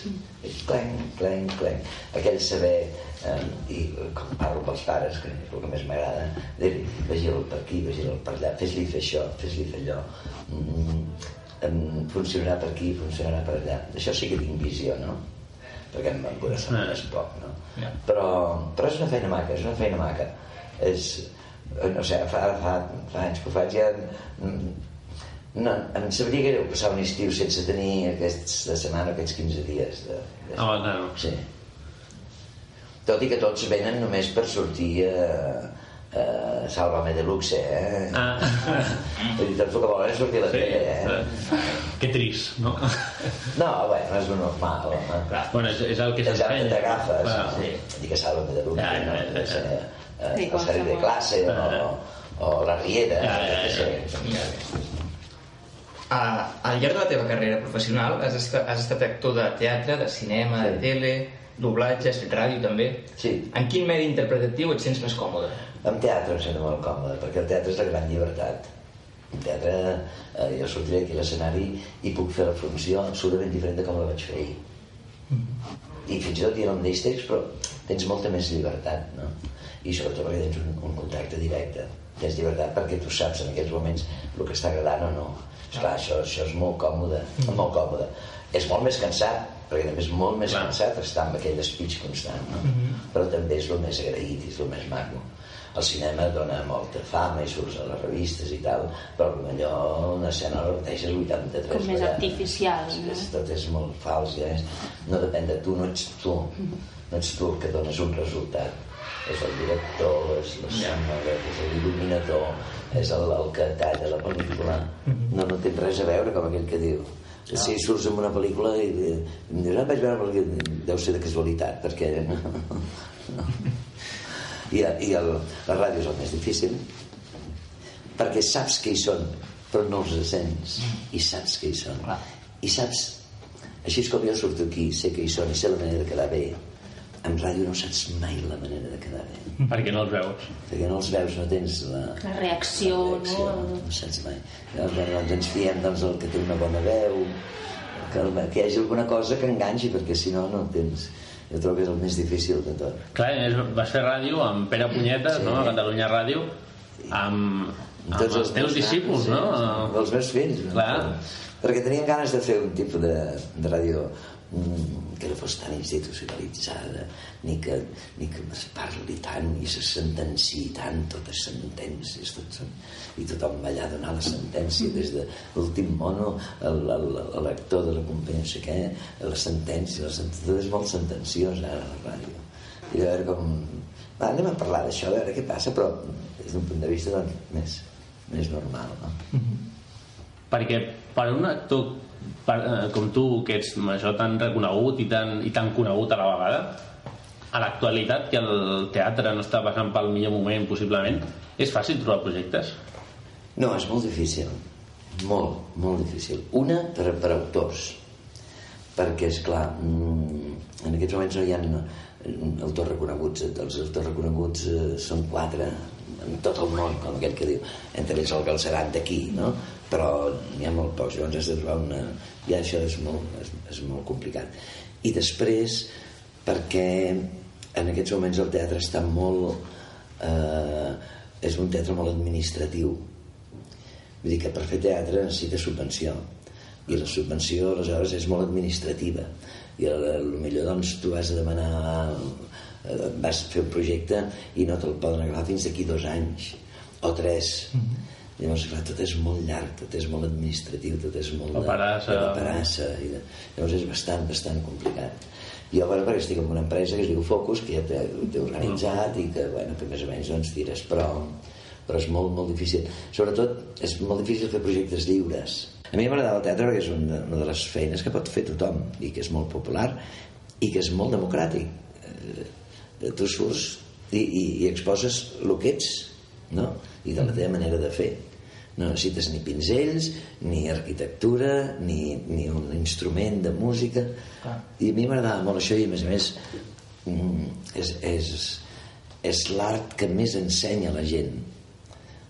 clenc, clenc, clenc aquell saber eh, i com parlo pels pares que és el que més m'agrada dir-li, vagi-lo per aquí, vagi-lo per allà fes-li fer això, fes-li fer allò mm, funcionarà per aquí, funcionarà per allà això sí que tinc visió, no? perquè em poder saber més poc no? Ja. però, però és una feina maca és una feina maca és, no sé, fa, fa, fa anys que ho faig ja mm, no, em sabria greu passar un estiu sense tenir aquesta setmana aquests 15 dies de, de... no, no, no. Sí. Tot i que tots venen només per sortir a, a Sálvame Deluxe, eh? Ah. Vull dir, tots el que volen és sortir a la Sí, tele, eh? eh? que trist no? No, bueno, és lo normal, home. bueno, és, és el que És el que s'ensenya t'agafes, Clar. sí. Dic que Sálvame Deluxe, Ja, ja, no? eh, eh, Sí, el Sèrie de classe o, o La Riera, Ja, ja, jo què ja. sé. A, al llarg de la teva carrera professional has, estat, has estat actor de teatre, de cinema, Sí. de tele, doblatge, has fet ràdio també. Sí. En quin medi interpretatiu et sents més còmode? En teatre em sento molt còmode, perquè el teatre és la gran llibertat. En teatre eh, jo sortiré aquí a l'escenari i puc fer la funció absolutament diferent de com la vaig fer ahir. I fins i tot dient el mateix text, però tens molta més llibertat, no? I sobretot perquè tens un, un contacte directe. Tens llibertat perquè tu saps en aquests moments el que està agradant o no. Esclar, això, això és molt còmode, molt còmode. És molt més cansat, perquè també és molt més cansat estar amb aquell speech constant, no? Però també és el més agraït, és el més maco. El cinema dona molta fama i surts a les revistes i tal, però allò una escena la repeteixes 83 Com més artificial, no? és, tot és molt fals, ja és, no depèn de tu, no ets tu, no ets tu el que dones un resultat. És el director, és l'escenògraf, és l'il·luminador, és el, el que talla la pel·lícula. No, no té res a veure, com aquell que diu. Si surts en una pel·lícula i, em dius, ah, vaig veure pel·lícula, deu ser de casualitat, perquè... No, no. I, i el, la ràdio és el més difícil, perquè saps que hi són, però no els sents, i saps que hi són. I saps, així és com jo surto aquí, sé que hi són i sé la manera de quedar bé. En ràdio no saps mai la manera de quedar bé. Perquè no els veus. Perquè no els veus, no tens la, La reacció, reacció, no? no saps mai. Llavors, bueno, doncs ens fiem doncs, el que té una bona veu, que, el- que hi hagi alguna cosa que enganxi, perquè si no, no tens... Jo trobo que és el més difícil de tot. Clar, a més, vas fer ràdio amb Pere Punyetes, Sí. no? A Catalunya Ràdio, amb, amb els, teus meus discípuls, nanos, no? sí, amb els meus fills. Clar. Perquè teníem ganes de fer un tipus de, de ràdio que no fos tan institucionalitzada, ni que, ni que es parli tant i se sentenciï tant, totes sentències, tot i tothom va allà a donar la sentència, des de l'últim mono, el- el- el- l'actor de la companyia, no sé què, la sentència, la sentència, tot és molt sentenciós ara a la ràdio. I a veure com... Va, anem a parlar d'això, a veure què passa, però des d'un punt de vista doncs, més, més normal, no? Perquè per un actor per, eh, com tu, que ets major tan reconegut i tan, i tan conegut a la vegada, a l'actualitat, que el teatre no està passant pel millor moment, possiblement, és fàcil trobar projectes? No, és molt difícil. Molt, molt difícil. Una, per, per autors. Perquè, és clar, en aquests moments no hi ha mm, autors reconeguts. Els autors reconeguts eh, són quatre en tot el món, com aquell que diu. Entre ells el Galceran d'aquí, no? Però n'hi ha molt pocs. Llavors has de trobar una... Ja això és molt, és, és molt complicat. I després, perquè en aquests moments el teatre està molt... Eh, és un teatre molt administratiu. Vull dir que per fer teatre necessita subvenció. I la subvenció aleshores és molt administrativa. I a lo millor doncs tu vas a demanar eh, vas fer un projecte i no te'l poden agafar fins d'aquí dos anys o tres llavors clar, tot és molt llarg tot és molt administratiu tot és molt de, Paperassa. de paperassa i de, llavors és bastant, bastant complicat. Jo bueno, perquè estic en una empresa que es diu Focus que ja té, té organitzat i que, bueno, que més o menys doncs tires però, però és molt, molt difícil. Sobretot és molt difícil fer projectes lliures. A mi m'agrada el teatre perquè és una, una de les feines que pot fer tothom i que és molt popular i que és molt democràtic. Eh, tu surts i, i, i exposes el que ets no? i de la teva manera de fer no necessites ni pinzells ni arquitectura ni, ni un instrument de música. I a mi m'agradava molt això i a més a més mm, és, és, és l'art que més ensenya a la gent.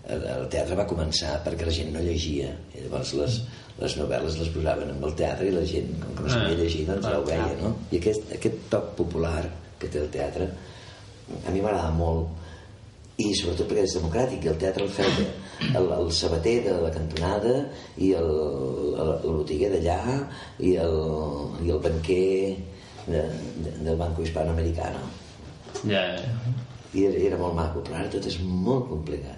El, el teatre va començar perquè la gent no llegia. I llavors les, les novel·les les posaven amb el teatre i la gent, com que no sabia Ah, llegir doncs ja ho veia, no? i aquest, aquest toc popular que té el teatre a mi m'agrada molt. I sobretot perquè és democràtic i el teatre el feu el, el sabater de la cantonada i el, el, el botiguer d'allà i el, i el banquer de, de, del Banco Hispanoamericano Ja, ja. i era, era molt maco, però ara tot és molt complicat.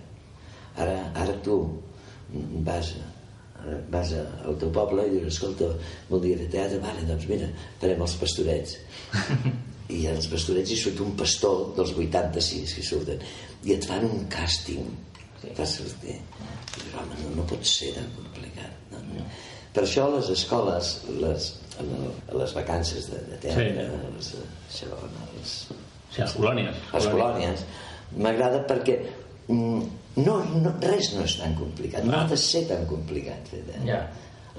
Ara, ara tu vas, vas al teu poble i dius, escolta, voldria fer teatre, vale, doncs mira, farem els pastorets. I als pastorets hi surt un pastor dels 86 que surten i et fan un càsting per sortir. I dius, home, no, no pot ser tan complicat. No? no. Per això les escoles, les, a les vacances de, de teatre, Sí. les, això, les, Sí, les colònies. les colònies m'agrada perquè mm, no, no, res no és tan complicat no ha de ser tan complicat teatre Ja.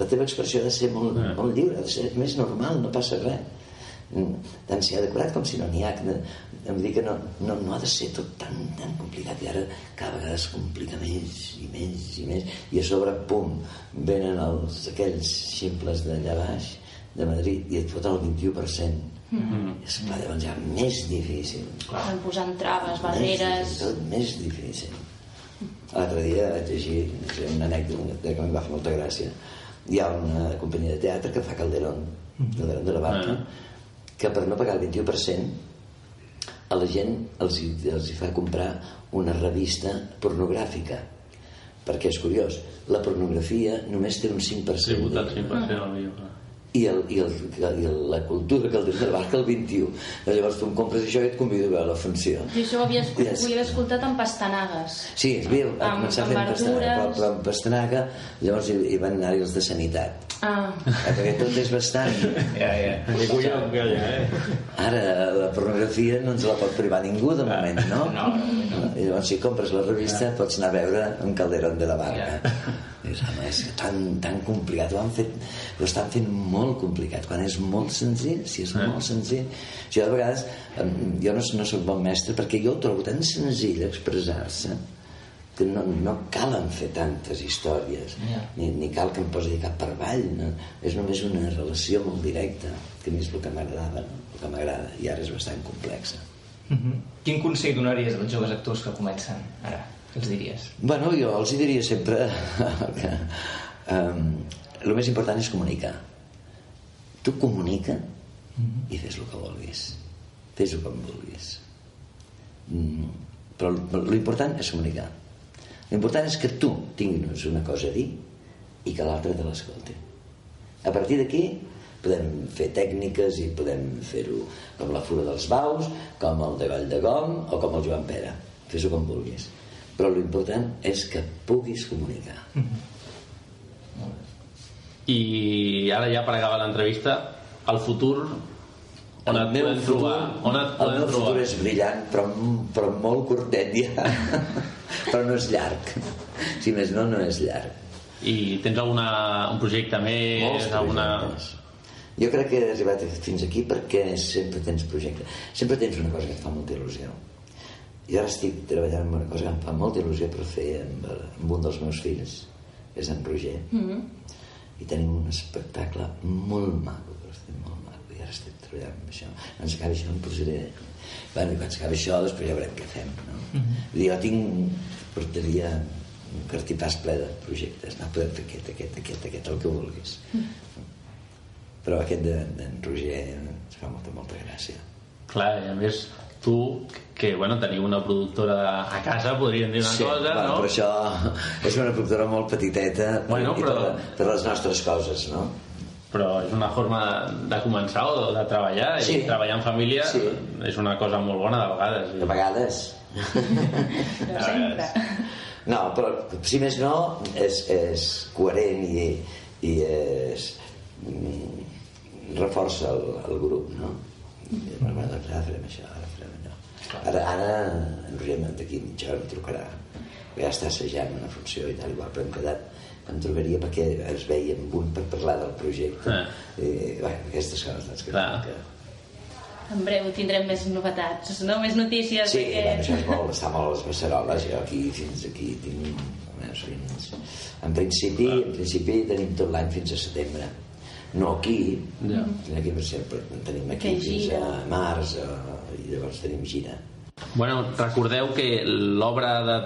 La teva expressió ha de ser molt, molt lliure, ha de ser més normal, no passa res. Mm, Tant si ha decorat com si no n'hi ha. Em dir que no, no, no ha de ser tot tan, tan complicat i ara cada vegada es complica més i més i més i a sobre, pum, venen els, aquells ximples d'allà baix de Madrid i et foten el 21%. Mm -hmm. És clar, llavors ja més difícil. Estan posant traves, Més barreres... difícil, tot més difícil. L'altre dia vaig llegir no sé, una anècdota que em va fer molta gràcia. Hi ha una companyia de teatre que fa Calderón, Calderón de la Barca, que per no pagar el 21% a la gent els els hi fa comprar una revista pornogràfica perquè és curiós, la pornografia només té un 5% Tributa el d'IVA 5% al vídeo. i, el, i, el, i el, la cultura que el des de la barca el 21 llavors tu em compres això i et convido a veure la funció Jo això ho havia, Yes. ho havia escoltat amb pastanagues. Sí, es havia a Amb- començar amb fent pastanaga, però, verdures. però amb pastanaga llavors hi, hi van anar-hi els de sanitat Ah, eh, perquè tot és bastant. Ja, ja. Que collons ha, eh? ara la pornografia no ens la pot privar ningú de moment, no? No, I llavors si compres la revista pots anar a veure un Calderón de la Barca. Dius, home, és tan, tan complicat. Ho, han fet, ho estan fent molt complicat. Quan és molt senzill si és molt senzill jo de vegades jo no, no soc bon mestre perquè jo ho trobo tan senzill expressar-se que no, no calen fer tantes històries ni, ni cal que em posi cap per avall no? és només una relació molt directa que a mi és el que m'agradava no? el que m'agrada i ara és bastant complexa Mhm. Quin consell donaries als joves actors que comencen ara? Què els diries? Bueno, jo els diria sempre que um, el més important és comunicar. Tu comunica i fes el que vulguis. Fes-ho com vulguis. Mm, però l'important és comunicar. L'important és que tu tinguis una cosa a dir i que l'altre te l'escolti. A partir d'aquí podem fer tècniques i podem fer-ho com la Fura dels Baus, com el de Vall de Gom o com el Joan Pere. Fes-ho com vulguis. Però l'important és que puguis comunicar. I ara ja per acabar l'entrevista, el futur, on et meu podem trobar? On et el podem meu futur és brillant, però, però molt curtet ja. però no és llarg. Si més no, no és llarg. I tens alguna, un projecte més? Molts alguna... projectes. Jo crec que he arribat fins aquí perquè sempre tens projecte. Sempre tens una cosa que et fa molta il·lusió. I ara estic treballant en una cosa que em fa molta il·lusió per fer amb, amb un dels meus fills, que és en Roger. mm I tenim un espectacle molt maco, però estic molt maco. I ara estic treballant amb això. Quan s'acabi això em posaré... Bueno, i quan s'acabi això, després ja veurem què fem, no? Mhm. Vull dir, jo tinc... portaria un cartipàs ple de projectes. No, podem fer aquest, aquest, aquest, aquest, el que vulguis. Però aquest d'en de, d'en Roger ens fa molta, molta gràcia. Clar, i a més, tu, que bueno, teniu una productora a casa, podríem dir una sí, cosa, bueno, no? però això és una productora molt petiteta Bueno, i però- per, per les nostres coses, no? Però és una forma de, començar o de treballar, Sí. i treballar en família Sí. és una cosa molt bona de vegades. De vegades. No sempre. No, però si més no és, és coherent i, i és, mm, reforça el, el grup, no? I, bueno, bueno, doncs ara farem això, ara farem allò. Ara, ara en Roger d'aquí mitja hora em trucarà. Ja està assajant una funció i tal, igual, però hem quedat em trucaria perquè es veia amb un per parlar del projecte. Ah. I, bueno, aquestes coses doncs, que, Clar. que, En breu tindrem més novetats, no? Més notícies. Sí, perquè- bueno, això és molt, està molt a les beceroles, jo aquí fins aquí tinc... Bueno, fins, en principi, en principi tenim tot l'any fins a setembre. No aquí, Ja. aquí per sempre tenim aquí Que fins gira. a març eh, i llavors tenim gira. Bueno, recordeu que l'obra de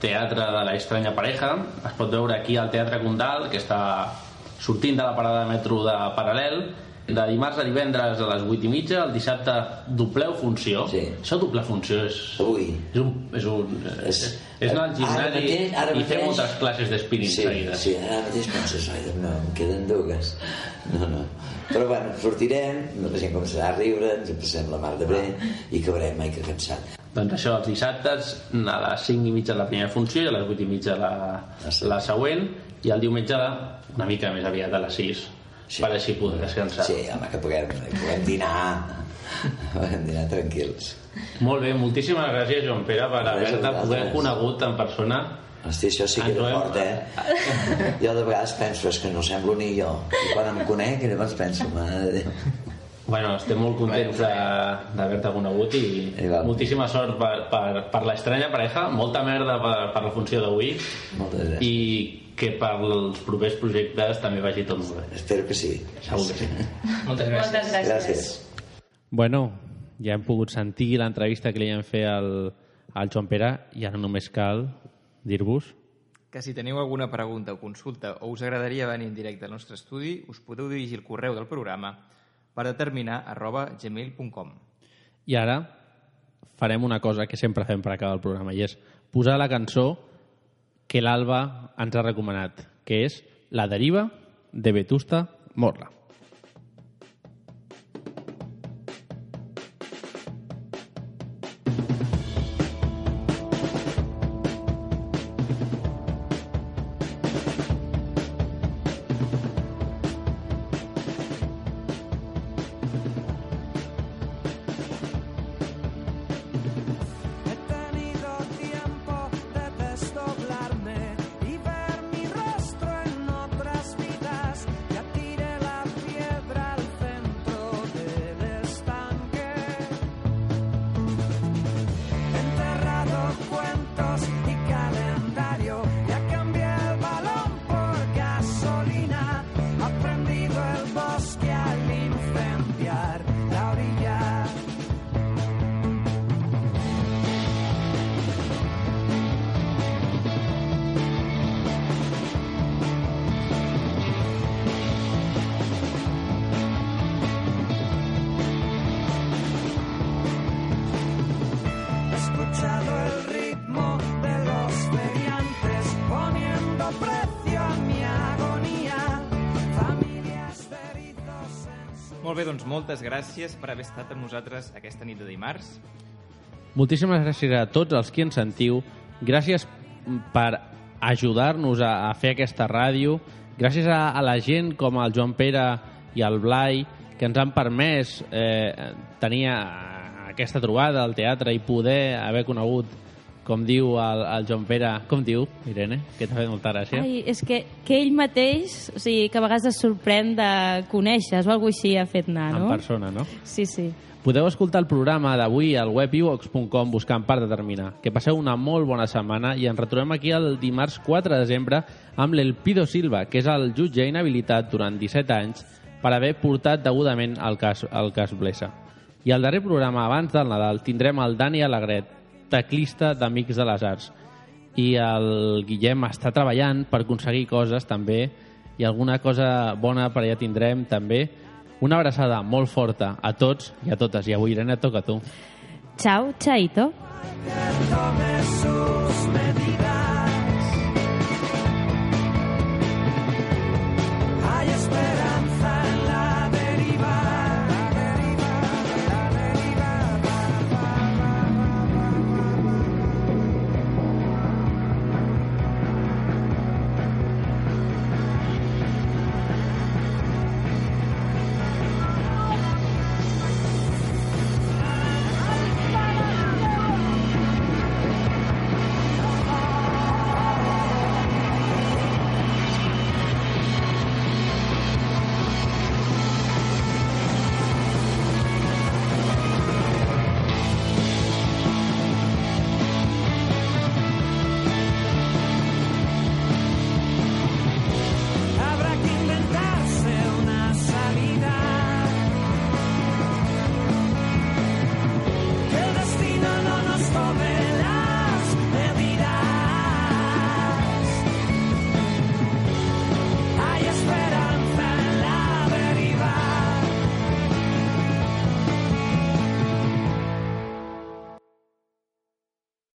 teatre de la estranya pareja es pot veure aquí al Teatre Condal, que està sortint de la parada de metro de Paral·lel, de dimarts a divendres a les 8 i mitja, el dissabte dobleu funció. Sí. Això doble funció és... Avui, És un... És, un, és, És- anar al ara gimnasi mateix- ara i fer moltes classes d'espírit sí, seguides. sí, ara mateix penses, oi, no, em queden dues. No, no. Però bueno, sortirem, la gent començarà a riure, ens en passem la mar de bé i acabarem, ai, que cansat. Doncs això, els dissabtes a les 5 i mitja la primera funció i a les 8 i mitja la, la següent i el diumenge una mica més aviat a les 6 Sí. per així poder descansar. Sí, home, que puguem, que puguem dinar, puguem dinar tranquils. Molt bé, moltíssimes gràcies Joan Pere per haver-te poder conegut en persona Hosti, això sí que era fort, eh? Jo de vegades penso, és que no semblo ni jo. I quan em conec, llavors penso, mare de Déu. Bueno, estem molt contents de- d'haver-te conegut i Igual. moltíssima sort per, per, per l'estranya pareja, molta merda per, per la funció d'avui Moltes gràcies. i que per els propers projectes també vagi tot molt bé. Espero que sí. Segur que sí. Moltes gràcies. Moltes gràcies. Gràcies. Bueno, ja hem pogut sentir l'entrevista que li hem fet al, al Joan Pere i ara només cal dir-vos Que si teniu alguna pregunta o consulta o us agradaria venir en directe al nostre estudi, us podeu dirigir al correu del programa per determinar arroba gmail.com. I ara farem una cosa que sempre fem per acabar el programa i és posar la cançó que l'Alba ens ha recomanat, que és La deriva de Vetusta Morla. Gràcies per haver estat amb nosaltres aquesta nit de dimarts. Moltíssimes gràcies a tots els que ens sentiu. Gràcies per ajudar-nos a, a fer aquesta ràdio. Gràcies a, a la gent com el Joan Pere i el Blai que ens han permès eh, tenir eh, aquesta trobada al teatre i poder haver conegut, com diu el, el Joan Pere... Com diu, Irene? Que t'ha fet molta gràcia. Ai, és que, que ell mateix, o sigui, que a vegades es sorprèn de conèixer-lo, alguna així ha fet anar, En no? persona, no? Sí, sí. Podeu escoltar el programa d'avui al web ivox.com buscant per determinar. Que passeu una molt bona setmana i ens retrobem aquí el dimarts 4 de desembre amb l'Elpido Silva, que és el jutge inhabilitat durant 17 anys per haver portat degudament el cas, el cas Blesa. I al darrer programa, abans del Nadal, tindrem el Dani Alegret, teclista d'Amics de les Arts. I el Guillem està treballant per aconseguir coses també i alguna cosa bona per allà tindrem també. Una abraçada molt forta a tots i a totes. I avui, Irene, toca a tu. Chao, chaito. Medidas.